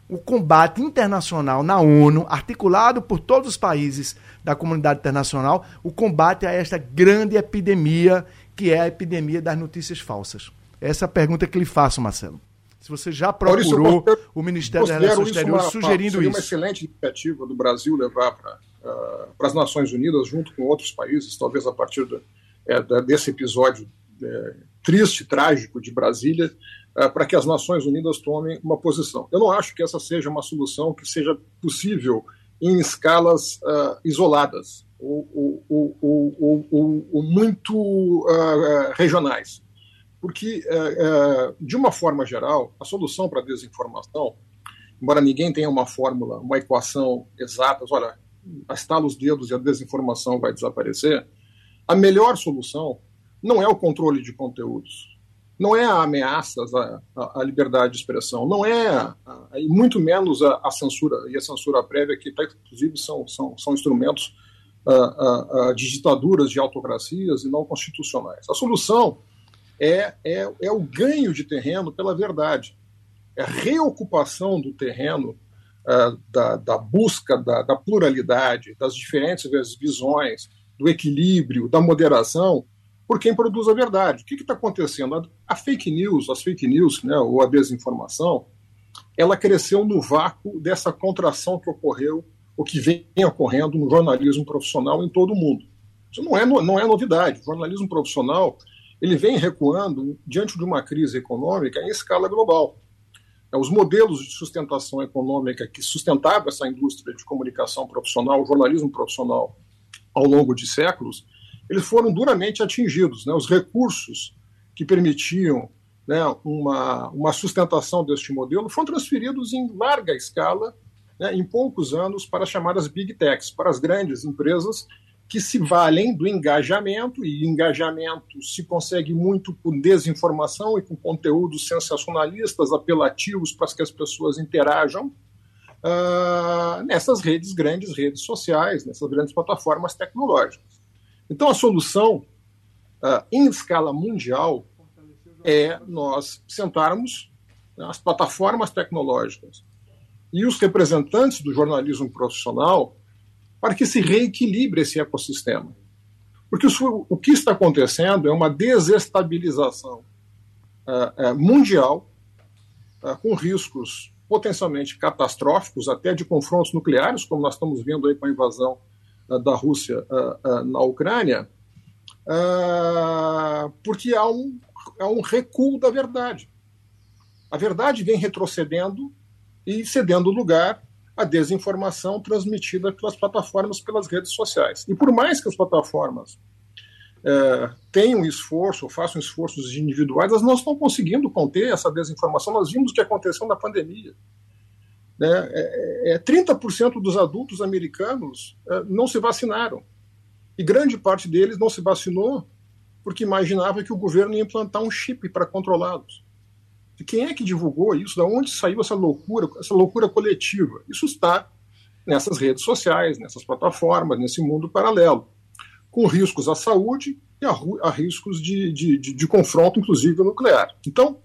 o combate internacional na ONU, articulado por todos os países da comunidade internacional, o combate a esta grande epidemia que é a epidemia das notícias falsas. Essa é a pergunta que lhe faço, Marcelo. Se você já procurou o Ministério das Relações Exteriores sugerindo seria isso. uma excelente iniciativa do Brasil levar para uh, as Nações Unidas, junto com outros países, talvez a partir do, é, desse episódio é, triste, trágico de Brasília, uh, para que as Nações Unidas tomem uma posição. Eu não acho que essa seja uma solução que seja possível em escalas uh, isoladas ou, muito regionais. Porque, é, de uma forma geral, a solução para a desinformação, embora ninguém tenha uma fórmula, uma equação exata, olha, estala os dedos e a desinformação vai desaparecer, a melhor solução não é o controle de conteúdos, não é a ameaças à, à liberdade de expressão, não é, e muito menos a, a, censura, e a censura prévia, que tá, inclusive são, são, são instrumentos uh, uh, de ditaduras, de autocracias e não constitucionais. A solução é, é, é o ganho de terreno pela verdade. É a reocupação do terreno uh, da, da, busca da, da, pluralidade, das diferentes visões, do equilíbrio, da moderação, por quem produz a verdade. O que está acontecendo? A, a, fake news, as fake news, né, ou a desinformação, ela cresceu no vácuo dessa contração que ocorreu, ou que vem ocorrendo no jornalismo profissional em todo o mundo. Isso não é, não é novidade. O jornalismo profissional ele vem recuando diante de uma crise econômica em escala global. É, os modelos de sustentação econômica que sustentavam essa indústria de comunicação profissional, jornalismo profissional, ao longo de séculos, eles foram duramente atingidos. Né? Os recursos que permitiam né, uma, uma sustentação deste modelo foram transferidos em larga escala, né, em poucos anos, para as chamadas big techs, para as grandes empresas que se valem do engajamento, e engajamento se consegue muito com desinformação e com conteúdos sensacionalistas, apelativos para que as pessoas interajam uh, nessas redes, grandes redes sociais, nessas grandes plataformas tecnológicas. Então, a solução uh, em escala mundial é nós sentarmos né, as plataformas tecnológicas e os representantes do jornalismo profissional para que se reequilibre esse ecossistema. Porque o, que está acontecendo é uma desestabilização uh, mundial, uh, com riscos potencialmente catastróficos, até de confrontos nucleares, como nós estamos vendo aí com a invasão da Rússia na Ucrânia, porque há um, há um recuo da verdade. A verdade vem retrocedendo e cedendo lugar à desinformação transmitida pelas plataformas, pelas redes sociais. E por mais que as plataformas é, tenham esforço, façam esforços individuais, elas não estão conseguindo conter essa desinformação. Nós vimos o que aconteceu na pandemia. Né? É, é, 30% dos adultos americanos é, não se vacinaram. E grande parte deles não se vacinou porque imaginava que o governo ia implantar um chip para controlá-los. E quem é que divulgou isso? Da onde saiu essa loucura, essa loucura coletiva? Isso está nessas redes sociais, nessas plataformas, nesse mundo paralelo, com riscos à saúde e a, a riscos de, de, de, de, confronto, inclusive nuclear. Então,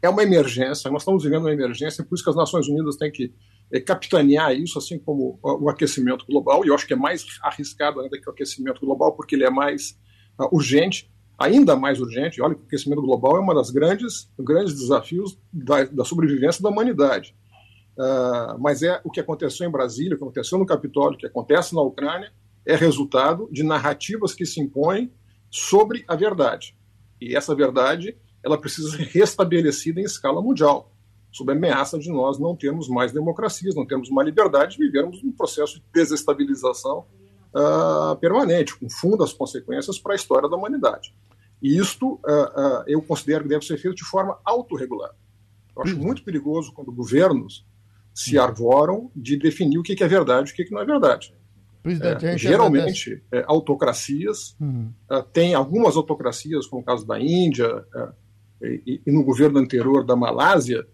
é uma emergência, nós estamos vivendo uma emergência, por isso que as Nações Unidas têm que é, capitanear isso, assim como o aquecimento global, e eu acho que é mais arriscado ainda que o aquecimento global, porque ele é mais uh, urgente, ainda mais urgente. Olha o aquecimento global é um dos grandes, grandes desafios da, da sobrevivência da humanidade. Uh, mas é o que aconteceu em Brasília, o que aconteceu no Capitólio, o que acontece na Ucrânia, é resultado de narrativas que se impõem sobre a verdade. E essa verdade ela precisa ser restabelecida em escala mundial, sob a ameaça de nós não termos mais democracias, não termos uma liberdade, vivermos um processo de desestabilização uh, permanente, com fundas consequências para a história da humanidade. E isto uh, uh, eu considero que deve ser feito de forma autorregulada. Eu acho muito perigoso quando governos se arvoram de definir o que é verdade e o que não é verdade. É, geralmente, é, autocracias, uhum. uh, tem algumas autocracias, como o caso da Índia, uh, e, e, no governo anterior da Malásia,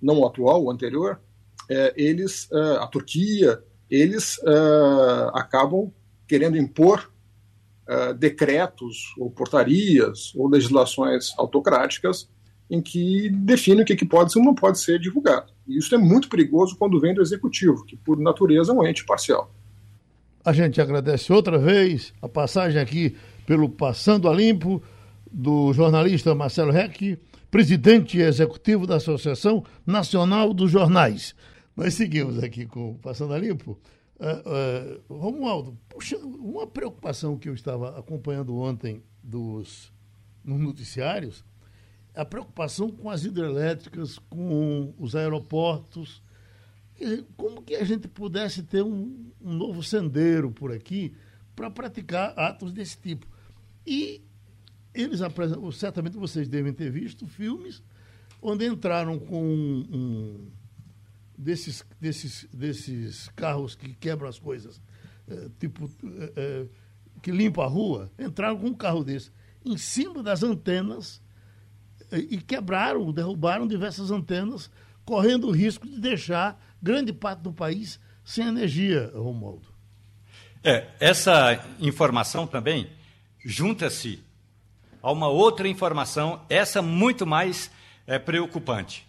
não o atual, o anterior, uh, eles, a Turquia, eles acabam querendo impor uh, decretos ou portarias ou legislações autocráticas em que definem o que, pode ou não pode ser divulgado. E isso é muito perigoso quando vem do executivo, que por natureza é um ente parcial. A gente agradece outra vez a passagem aqui pelo Passando a Limpo do jornalista Marcelo Reck, presidente executivo da Associação Nacional dos Jornais. Nós seguimos aqui com o Passando a Limpo. Uh, uh, Romualdo, puxa, uma preocupação que eu estava acompanhando ontem dos, nos noticiários, a preocupação com as hidrelétricas, com os aeroportos. Como que a gente pudesse ter um, um novo sendeiro por aqui para praticar atos desse tipo? E eles apresentam, certamente vocês devem ter visto filmes onde entraram com um, um desses, desses, desses carros que quebram as coisas, é, tipo, é, que limpa a rua, entraram com um carro desse em cima das antenas e quebraram, derrubaram diversas antenas, correndo o risco de deixar grande parte do país sem energia, Romualdo. É, essa informação também junta-se a uma outra informação, essa muito mais é, preocupante.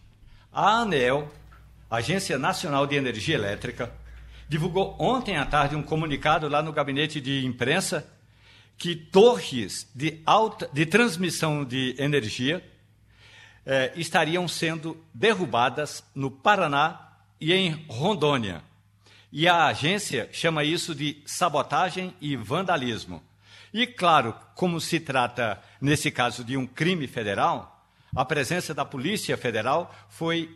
A ANEL Agência Nacional de Energia Elétrica, divulgou ontem à tarde um comunicado lá no gabinete de imprensa que torres de, alta, de transmissão de energia eh, estariam sendo derrubadas no Paraná e em Rondônia. E a agência chama isso de sabotagem e vandalismo. E, claro, como se trata, nesse caso, de um crime federal, a presença da Polícia Federal foi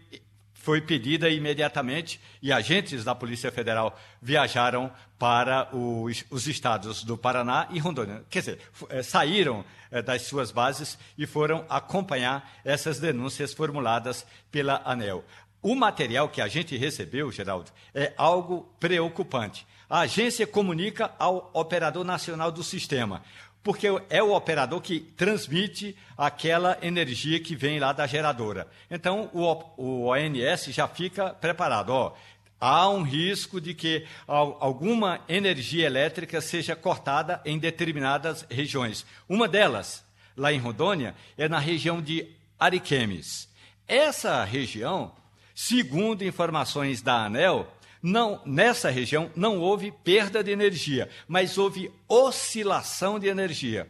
foi pedida imediatamente e agentes da Polícia Federal viajaram para os, os estados do Paraná e Rondônia. Quer dizer, é, saíram é, das suas bases e foram acompanhar essas denúncias formuladas pela ANEL. O material que a gente recebeu, Geraldo, é algo preocupante. A agência comunica ao operador nacional do sistema porque é o operador que transmite aquela energia que vem lá da geradora. Então, o, ONS já fica preparado. Ó, há um risco de que alguma energia elétrica seja cortada em determinadas regiões. Uma delas, lá em Rondônia, é na região de Ariquemes. Essa região Segundo informações da ANEL, não, nessa região não houve perda de energia, mas houve oscilação de energia.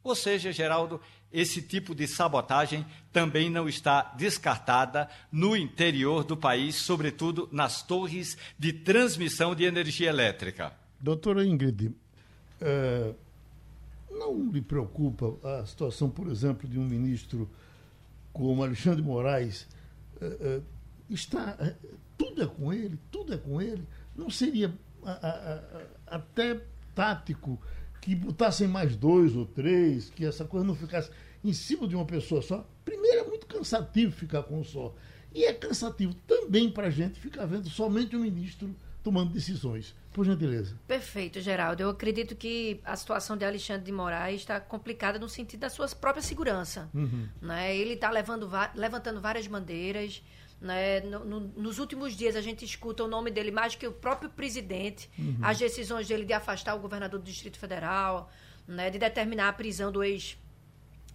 Ou seja, Geraldo, esse tipo de sabotagem também não está descartada no interior do país, sobretudo nas torres de transmissão de energia elétrica. Doutora Ingrid, é, não lhe preocupa a situação, por exemplo, de um ministro como Alexandre Moraes? É, é, está tudo é com ele, tudo é com ele. Não seria a, a, a, até tático que botassem mais dois ou três, que essa coisa não ficasse em cima de uma pessoa só? Primeiro, é muito cansativo ficar com um só. E é cansativo também para a gente ficar vendo somente o ministro tomando decisões. Por gentileza. Perfeito, Geraldo. Eu acredito que a situação de Alexandre de Moraes está complicada no sentido da sua própria segurança. Uhum. Né? Ele está levantando várias bandeiras. Né? No, no, nos últimos dias a gente escuta o nome dele mais que o próprio presidente, uhum. as decisões dele de afastar o governador do Distrito Federal, né? de determinar a prisão do ex,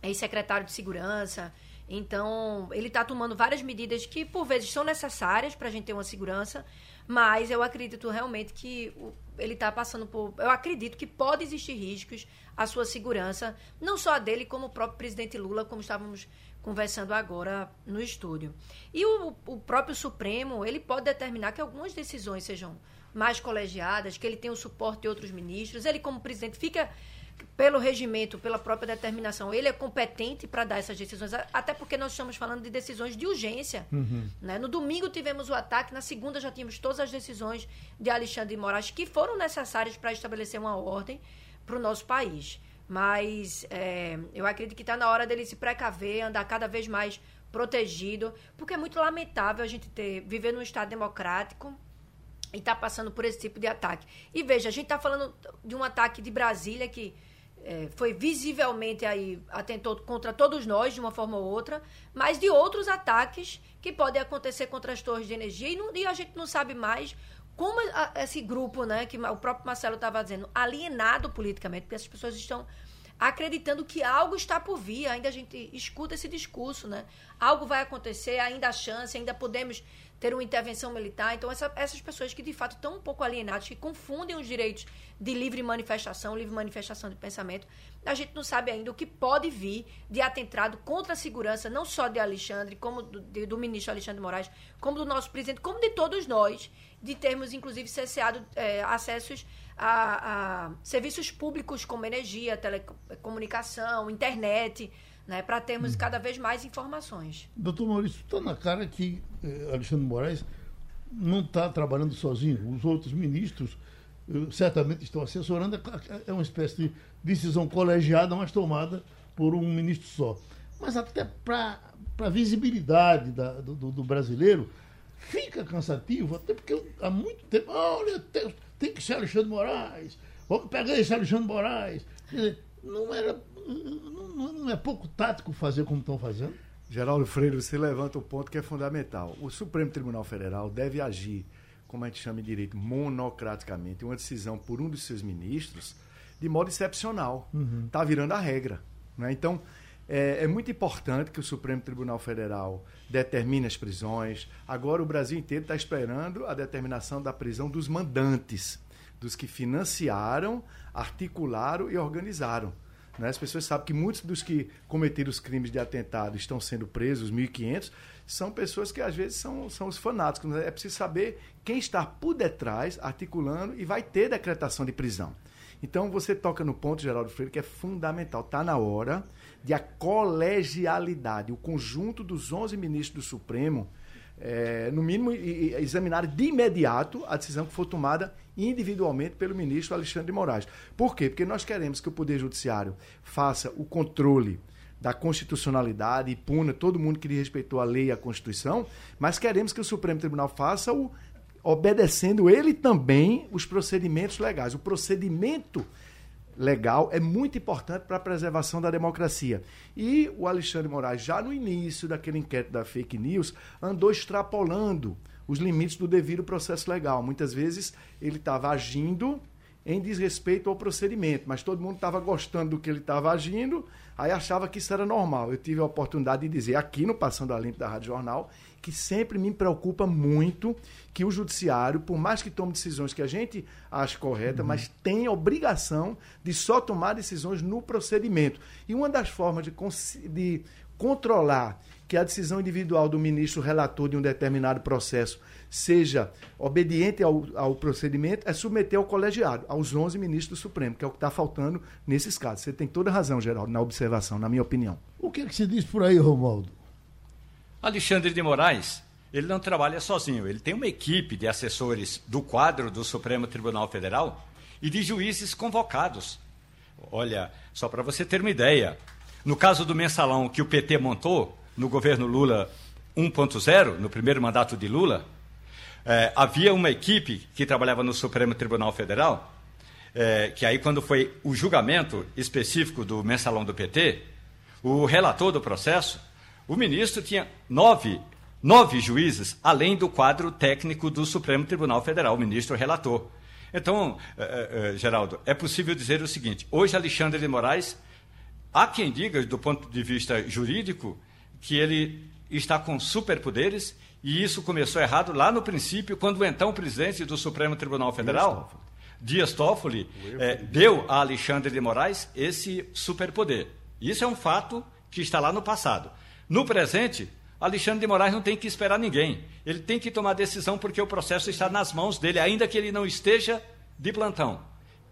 ex-secretário de Segurança. Então, ele está tomando várias medidas que, por vezes, são necessárias para a gente ter uma segurança, mas eu acredito realmente que ele está passando por. Eu acredito que pode existir riscos à sua segurança, não só a dele, como o próprio presidente Lula, como estávamos conversando agora no estúdio. E o, o próprio Supremo, ele pode determinar que algumas decisões sejam mais colegiadas, que ele tenha o suporte de outros ministros. Ele, como presidente, fica pelo regimento, pela própria determinação, ele é competente para dar essas decisões, até porque nós estamos falando de decisões de urgência. Uhum. Né? No domingo tivemos o ataque, na segunda já tínhamos todas as decisões de Alexandre de Moraes que foram necessárias para estabelecer uma ordem para o nosso país. Mas é, eu acredito que está na hora dele se precaver, andar cada vez mais protegido, porque é muito lamentável a gente ter viver num Estado democrático e estar tá passando por esse tipo de ataque. E veja, a gente está falando de um ataque de Brasília que é, foi visivelmente aí atentou contra todos nós de uma forma ou outra, mas de outros ataques que podem acontecer contra as torres de energia e, não, e a gente não sabe mais como esse grupo, né, que o próprio Marcelo estava dizendo, alienado politicamente, porque essas pessoas estão acreditando que algo está por vir. Ainda a gente escuta esse discurso, né? Algo vai acontecer, ainda há chance, ainda podemos ter uma intervenção militar. Então, essa, essas pessoas que de fato estão um pouco alienadas, que confundem os direitos de livre manifestação, livre manifestação de pensamento, a gente não sabe ainda o que pode vir de atentado contra a segurança, não só de Alexandre, como do, de, do ministro Alexandre Moraes, como do nosso presidente, como de todos nós, de termos, inclusive, cesseado é, acessos a, a serviços públicos como energia, telecomunicação, internet né, para termos hum. cada vez mais informações. Doutor Maurício, está na cara que eh, Alexandre Moraes não está trabalhando sozinho. Os outros ministros eh, certamente estão assessorando. É, é uma espécie de decisão colegiada, mas tomada por um ministro só. Mas até para a visibilidade da, do, do, brasileiro, fica cansativo, até porque há muito tempo, olha, tem, tem que ser Alexandre Moraes, vamos pegar esse Alexandre Moraes. Dizer, não era não, não é pouco tático fazer como estão fazendo? Geraldo Freire, você levanta um ponto que é fundamental. O Supremo Tribunal Federal deve agir, como a gente chama em direito, monocraticamente, uma decisão por um dos seus ministros de modo excepcional. Está uhum. Tá virando a regra. Né? Então, é, é, muito importante que o Supremo Tribunal Federal determine as prisões. Agora, o Brasil inteiro está esperando a determinação da prisão dos mandantes, dos que financiaram, articularam e organizaram. Né? As pessoas sabem que muitos dos que cometeram os crimes de atentado estão sendo presos, 1.500, são pessoas que às vezes são, são os fanáticos. Né? É preciso saber quem está por detrás, articulando, e vai ter decretação de prisão. Então você toca no ponto, Geraldo Freire, que é fundamental. Está na hora de a colegialidade, o conjunto dos 11 ministros do Supremo é, no mínimo, examinar de imediato a decisão que for tomada individualmente pelo ministro Alexandre de Moraes. Por quê? Porque nós queremos que o Poder Judiciário faça o controle da constitucionalidade e puna todo mundo que respeitou a lei e a Constituição, mas queremos que o Supremo Tribunal faça o obedecendo ele também os procedimentos legais. O procedimento legal é muito importante para a preservação da democracia. E o Alexandre Moraes, já no início daquele inquérito da fake news, andou extrapolando os limites do devido processo legal. Muitas vezes ele estava agindo em desrespeito ao procedimento, mas todo mundo estava gostando do que ele estava agindo, aí achava que isso era normal. Eu tive a oportunidade de dizer aqui no Passando a Limpo da Rádio Jornal que sempre me preocupa muito que o judiciário, por mais que tome decisões que a gente acha correta, uhum. mas tem obrigação de só tomar decisões no procedimento. E uma das formas de, de controlar que a decisão individual do ministro relator de um determinado processo seja obediente ao, ao procedimento é submeter ao colegiado, aos 11 ministros do Supremo, que é o que está faltando nesses casos. Você tem toda razão, Geraldo, na observação, na minha opinião. O que é que se diz por aí, Romualdo? Alexandre de Moraes, ele não trabalha sozinho, ele tem uma equipe de assessores do quadro do Supremo Tribunal Federal e de juízes convocados. Olha, só para você ter uma ideia, no caso do mensalão que o PT montou no governo Lula 1.0, no primeiro mandato de Lula, é, havia uma equipe que trabalhava no Supremo Tribunal Federal, é, que aí, quando foi o julgamento específico do mensalão do PT, o relator do processo, o ministro tinha nove, nove juízes, além do quadro técnico do Supremo Tribunal Federal, o ministro relator. Então, é, é, Geraldo, é possível dizer o seguinte: hoje, Alexandre de Moraes, há quem diga, do ponto de vista jurídico, que ele está com superpoderes e isso começou errado lá no princípio, quando o então presidente do Supremo Tribunal Federal, Dias Toffoli, é, deu a Alexandre de Moraes esse superpoder. Isso é um fato que está lá no passado. No presente, Alexandre de Moraes não tem que esperar ninguém. Ele tem que tomar decisão porque o processo está nas mãos dele, ainda que ele não esteja de plantão.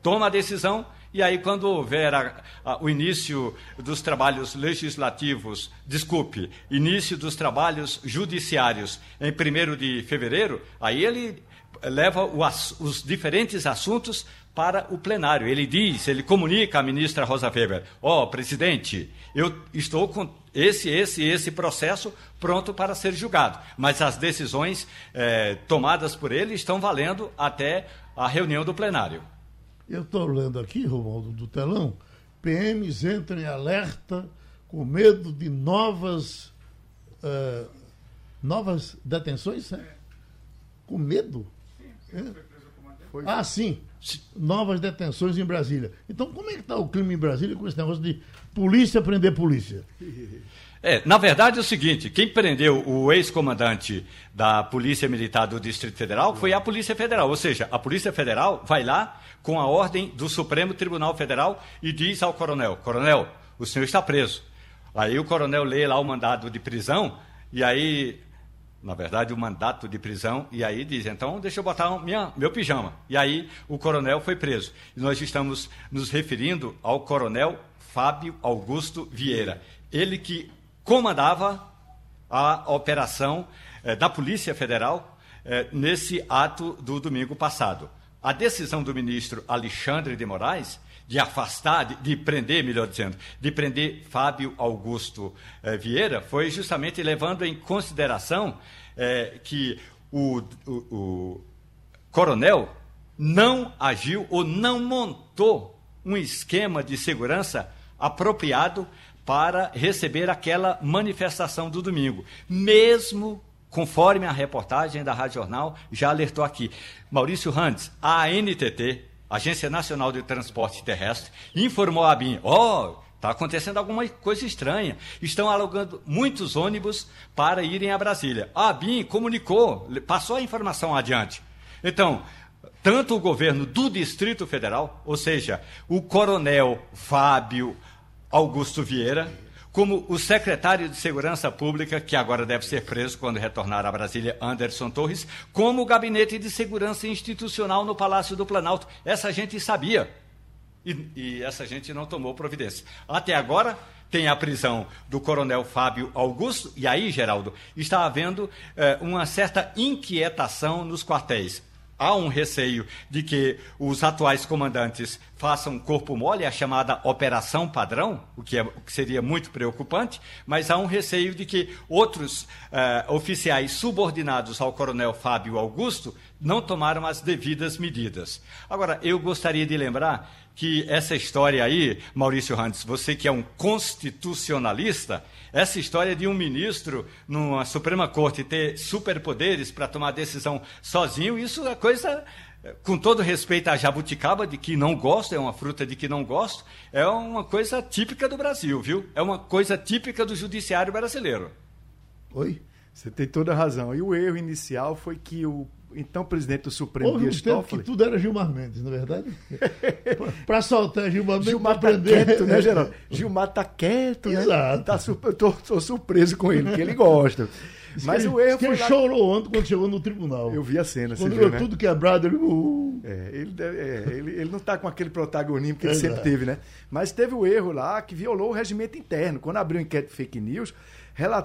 Toma a decisão e aí, quando houver a, a, o início dos trabalhos legislativos, desculpe, início dos trabalhos judiciários em 1 de fevereiro, aí ele leva o, os diferentes assuntos para o plenário. Ele diz, ele comunica à ministra Rosa Weber: Ó, oh, presidente, eu estou com esse, esse, esse processo pronto para ser julgado, mas as decisões eh, tomadas por ele estão valendo até a reunião do plenário. Eu estou lendo aqui, Romualdo, do telão, PMs entram em alerta com medo de novas, uh, novas detenções? É? Com medo? É. Ah, sim. Novas detenções em Brasília. Então, como é que está o clima em Brasília com esse negócio de polícia prender polícia? É, na verdade é o seguinte, quem prendeu o ex-comandante da Polícia Militar do Distrito Federal foi a Polícia Federal, ou seja, a Polícia Federal vai lá com a ordem do Supremo Tribunal Federal e diz ao coronel, coronel, o senhor está preso. Aí o coronel lê lá o mandado de prisão e aí, na verdade, o mandato de prisão, e aí diz, então deixa eu botar minha, meu pijama. E aí o coronel foi preso. E nós estamos nos referindo ao coronel Fábio Augusto Vieira. Ele que comandava a operação eh, da Polícia Federal eh, nesse ato do domingo passado. A decisão do ministro Alexandre de Moraes de afastar, de, de prender, melhor dizendo, de prender Fábio Augusto eh, Vieira foi justamente levando em consideração que o, o, o coronel não agiu ou não montou um esquema de segurança apropriado para receber aquela manifestação do domingo, mesmo conforme a reportagem da Rádio Jornal já alertou aqui. Maurício Randes, a ANTT, Agência Nacional de Transporte Terrestre, informou a BIM, ó, oh, está acontecendo alguma coisa estranha. Estão alugando muitos ônibus para irem a Brasília. A BIM comunicou, passou a informação adiante. Então, tanto o governo do Distrito Federal, ou seja, o coronel Fábio Augusto Vieira, como o secretário de Segurança Pública, que agora deve ser preso quando retornar a Brasília, Anderson Torres, como o gabinete de segurança institucional no Palácio do Planalto. Essa gente sabia. E, e essa gente não tomou providência. Até agora, tem a prisão do coronel Fábio Augusto, e aí, Geraldo, está havendo eh, uma certa inquietação nos quartéis há um receio de que os atuais comandantes façam corpo mole, a chamada operação padrão, o que, é, o que seria muito preocupante, mas há um receio de que outros uh, oficiais subordinados ao coronel Fábio Augusto não tomaram as devidas medidas. Agora, eu gostaria de lembrar que essa história aí, Maurício Randes, você que é um constitucionalista, essa história de um ministro numa Suprema Corte ter superpoderes para tomar decisão sozinho, isso é coisa com todo respeito à jabuticaba, de que não gosto, é uma fruta de que não gosto, é uma coisa típica do Brasil, viu? É uma coisa típica do judiciário brasileiro. Oi? Você tem toda a razão. E o erro inicial foi que o então presidente do Supremo Houve Dias um que tudo era Gilmar Mendes, na é verdade. para soltar Gilmar Mendes. Gilmar tá quieto, né, Geraldo? Gilmar tá quieto, né? Exato. Tá tô, tô surpreso com ele, que ele gosta. Mas o erro foi. Ele lá... chorou ontem quando chegou no tribunal. Eu vi a cena. Quando viu, né? tudo quebrado, ele. Uh... É, ele, é, ele, ele não está com aquele protagonismo que ele Exato. sempre teve, né? Mas teve o erro lá que violou o regimento interno. Quando abriu o inquérito fake news,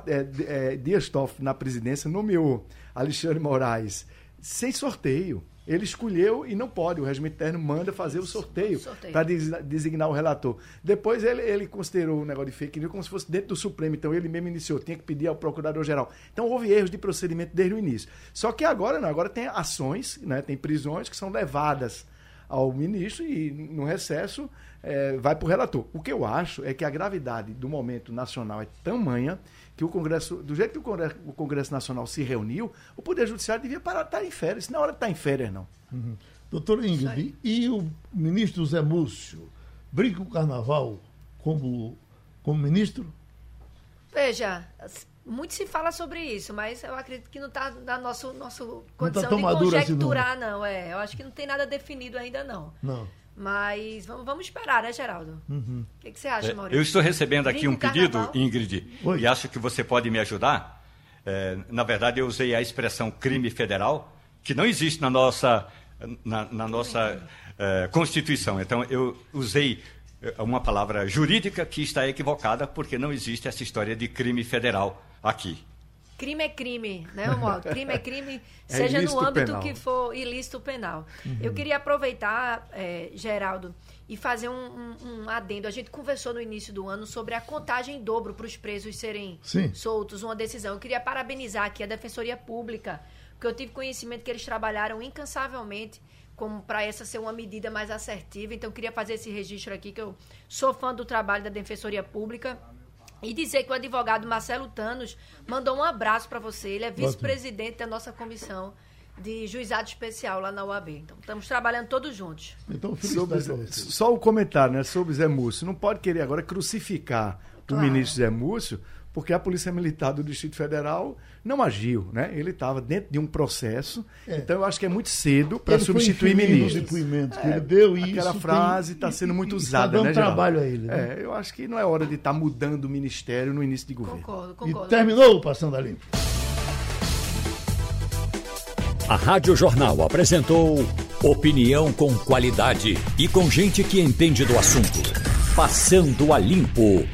é, é, Dias Toff, na presidência, nomeou Alexandre Moraes sem sorteio. Ele escolheu e não pode. O regimento interno manda fazer o sorteio, sorteio. para designar o relator. Depois ele, ele considerou o negócio de fake news como se fosse dentro do Supremo. Então ele mesmo iniciou, tinha que pedir ao procurador-geral. Então houve erros de procedimento desde o início. Só que agora não, agora tem ações, né, tem prisões que são levadas ao ministro e no recesso é, vai para o relator. O que eu acho é que a gravidade do momento nacional é tamanha que o Congresso, do jeito que o Congresso, o Congresso Nacional se reuniu, o Poder Judiciário devia parar de estar em férias. Isso não é hora de estar em férias, não. Uhum. Doutor Ingrid, e o ministro Zé Múcio brinca o carnaval como, como ministro? Veja, muito se fala sobre isso, mas eu acredito que não está na nossa, nossa condição tá de conjecturar, assim, não. não. É, eu acho que não tem nada definido ainda, não. Não. Mas vamos, vamos esperar, né, Geraldo? Uhum. O que, que, você acha, Maurício? Eu estou recebendo aqui um pedido, carnaval. Ingrid, Oi. e acho que você pode me ajudar. É, na verdade, eu usei a expressão crime federal, que não existe na nossa, na, na nossa é, Constituição. Então, eu usei é, uma palavra jurídica que está equivocada, porque não existe essa história de crime federal aqui. Crime é crime, né, Romualdo? Crime é crime, é seja no âmbito penal. que for ilícito penal. Uhum. Eu queria aproveitar, é, Geraldo, e fazer um, um, um, adendo. A gente conversou no início do ano sobre a contagem em dobro para os presos serem Sim. soltos, uma decisão. Eu queria parabenizar aqui a Defensoria Pública, porque eu tive conhecimento que eles trabalharam incansavelmente como para essa ser uma medida mais assertiva. Então, eu queria fazer esse registro aqui, que eu sou fã do trabalho da Defensoria Pública. E dizer que o advogado Marcelo Tanos mandou um abraço para você. Ele é vice-presidente da nossa comissão de juizado especial lá na UAB. Então, estamos trabalhando todos juntos. Então, sobre, só o comentário né, sobre Zé Múcio. Não pode querer agora crucificar claro. o ministro Zé Múcio, porque a Polícia Militar do Distrito Federal não agiu, né? Ele estava dentro de um processo. É. Então eu acho que é muito cedo para substituir ministro. depoimento que é, ele deu Aquela isso frase está sendo muito usada, tá dando né, trabalho a ele. Né? É, eu acho que não é hora de estar tá mudando o ministério no início de governo. Concordo, concordo. E terminou o Passando a Limpo. A Rádio Jornal apresentou opinião com qualidade e com gente que entende do assunto. Passando a Limpo.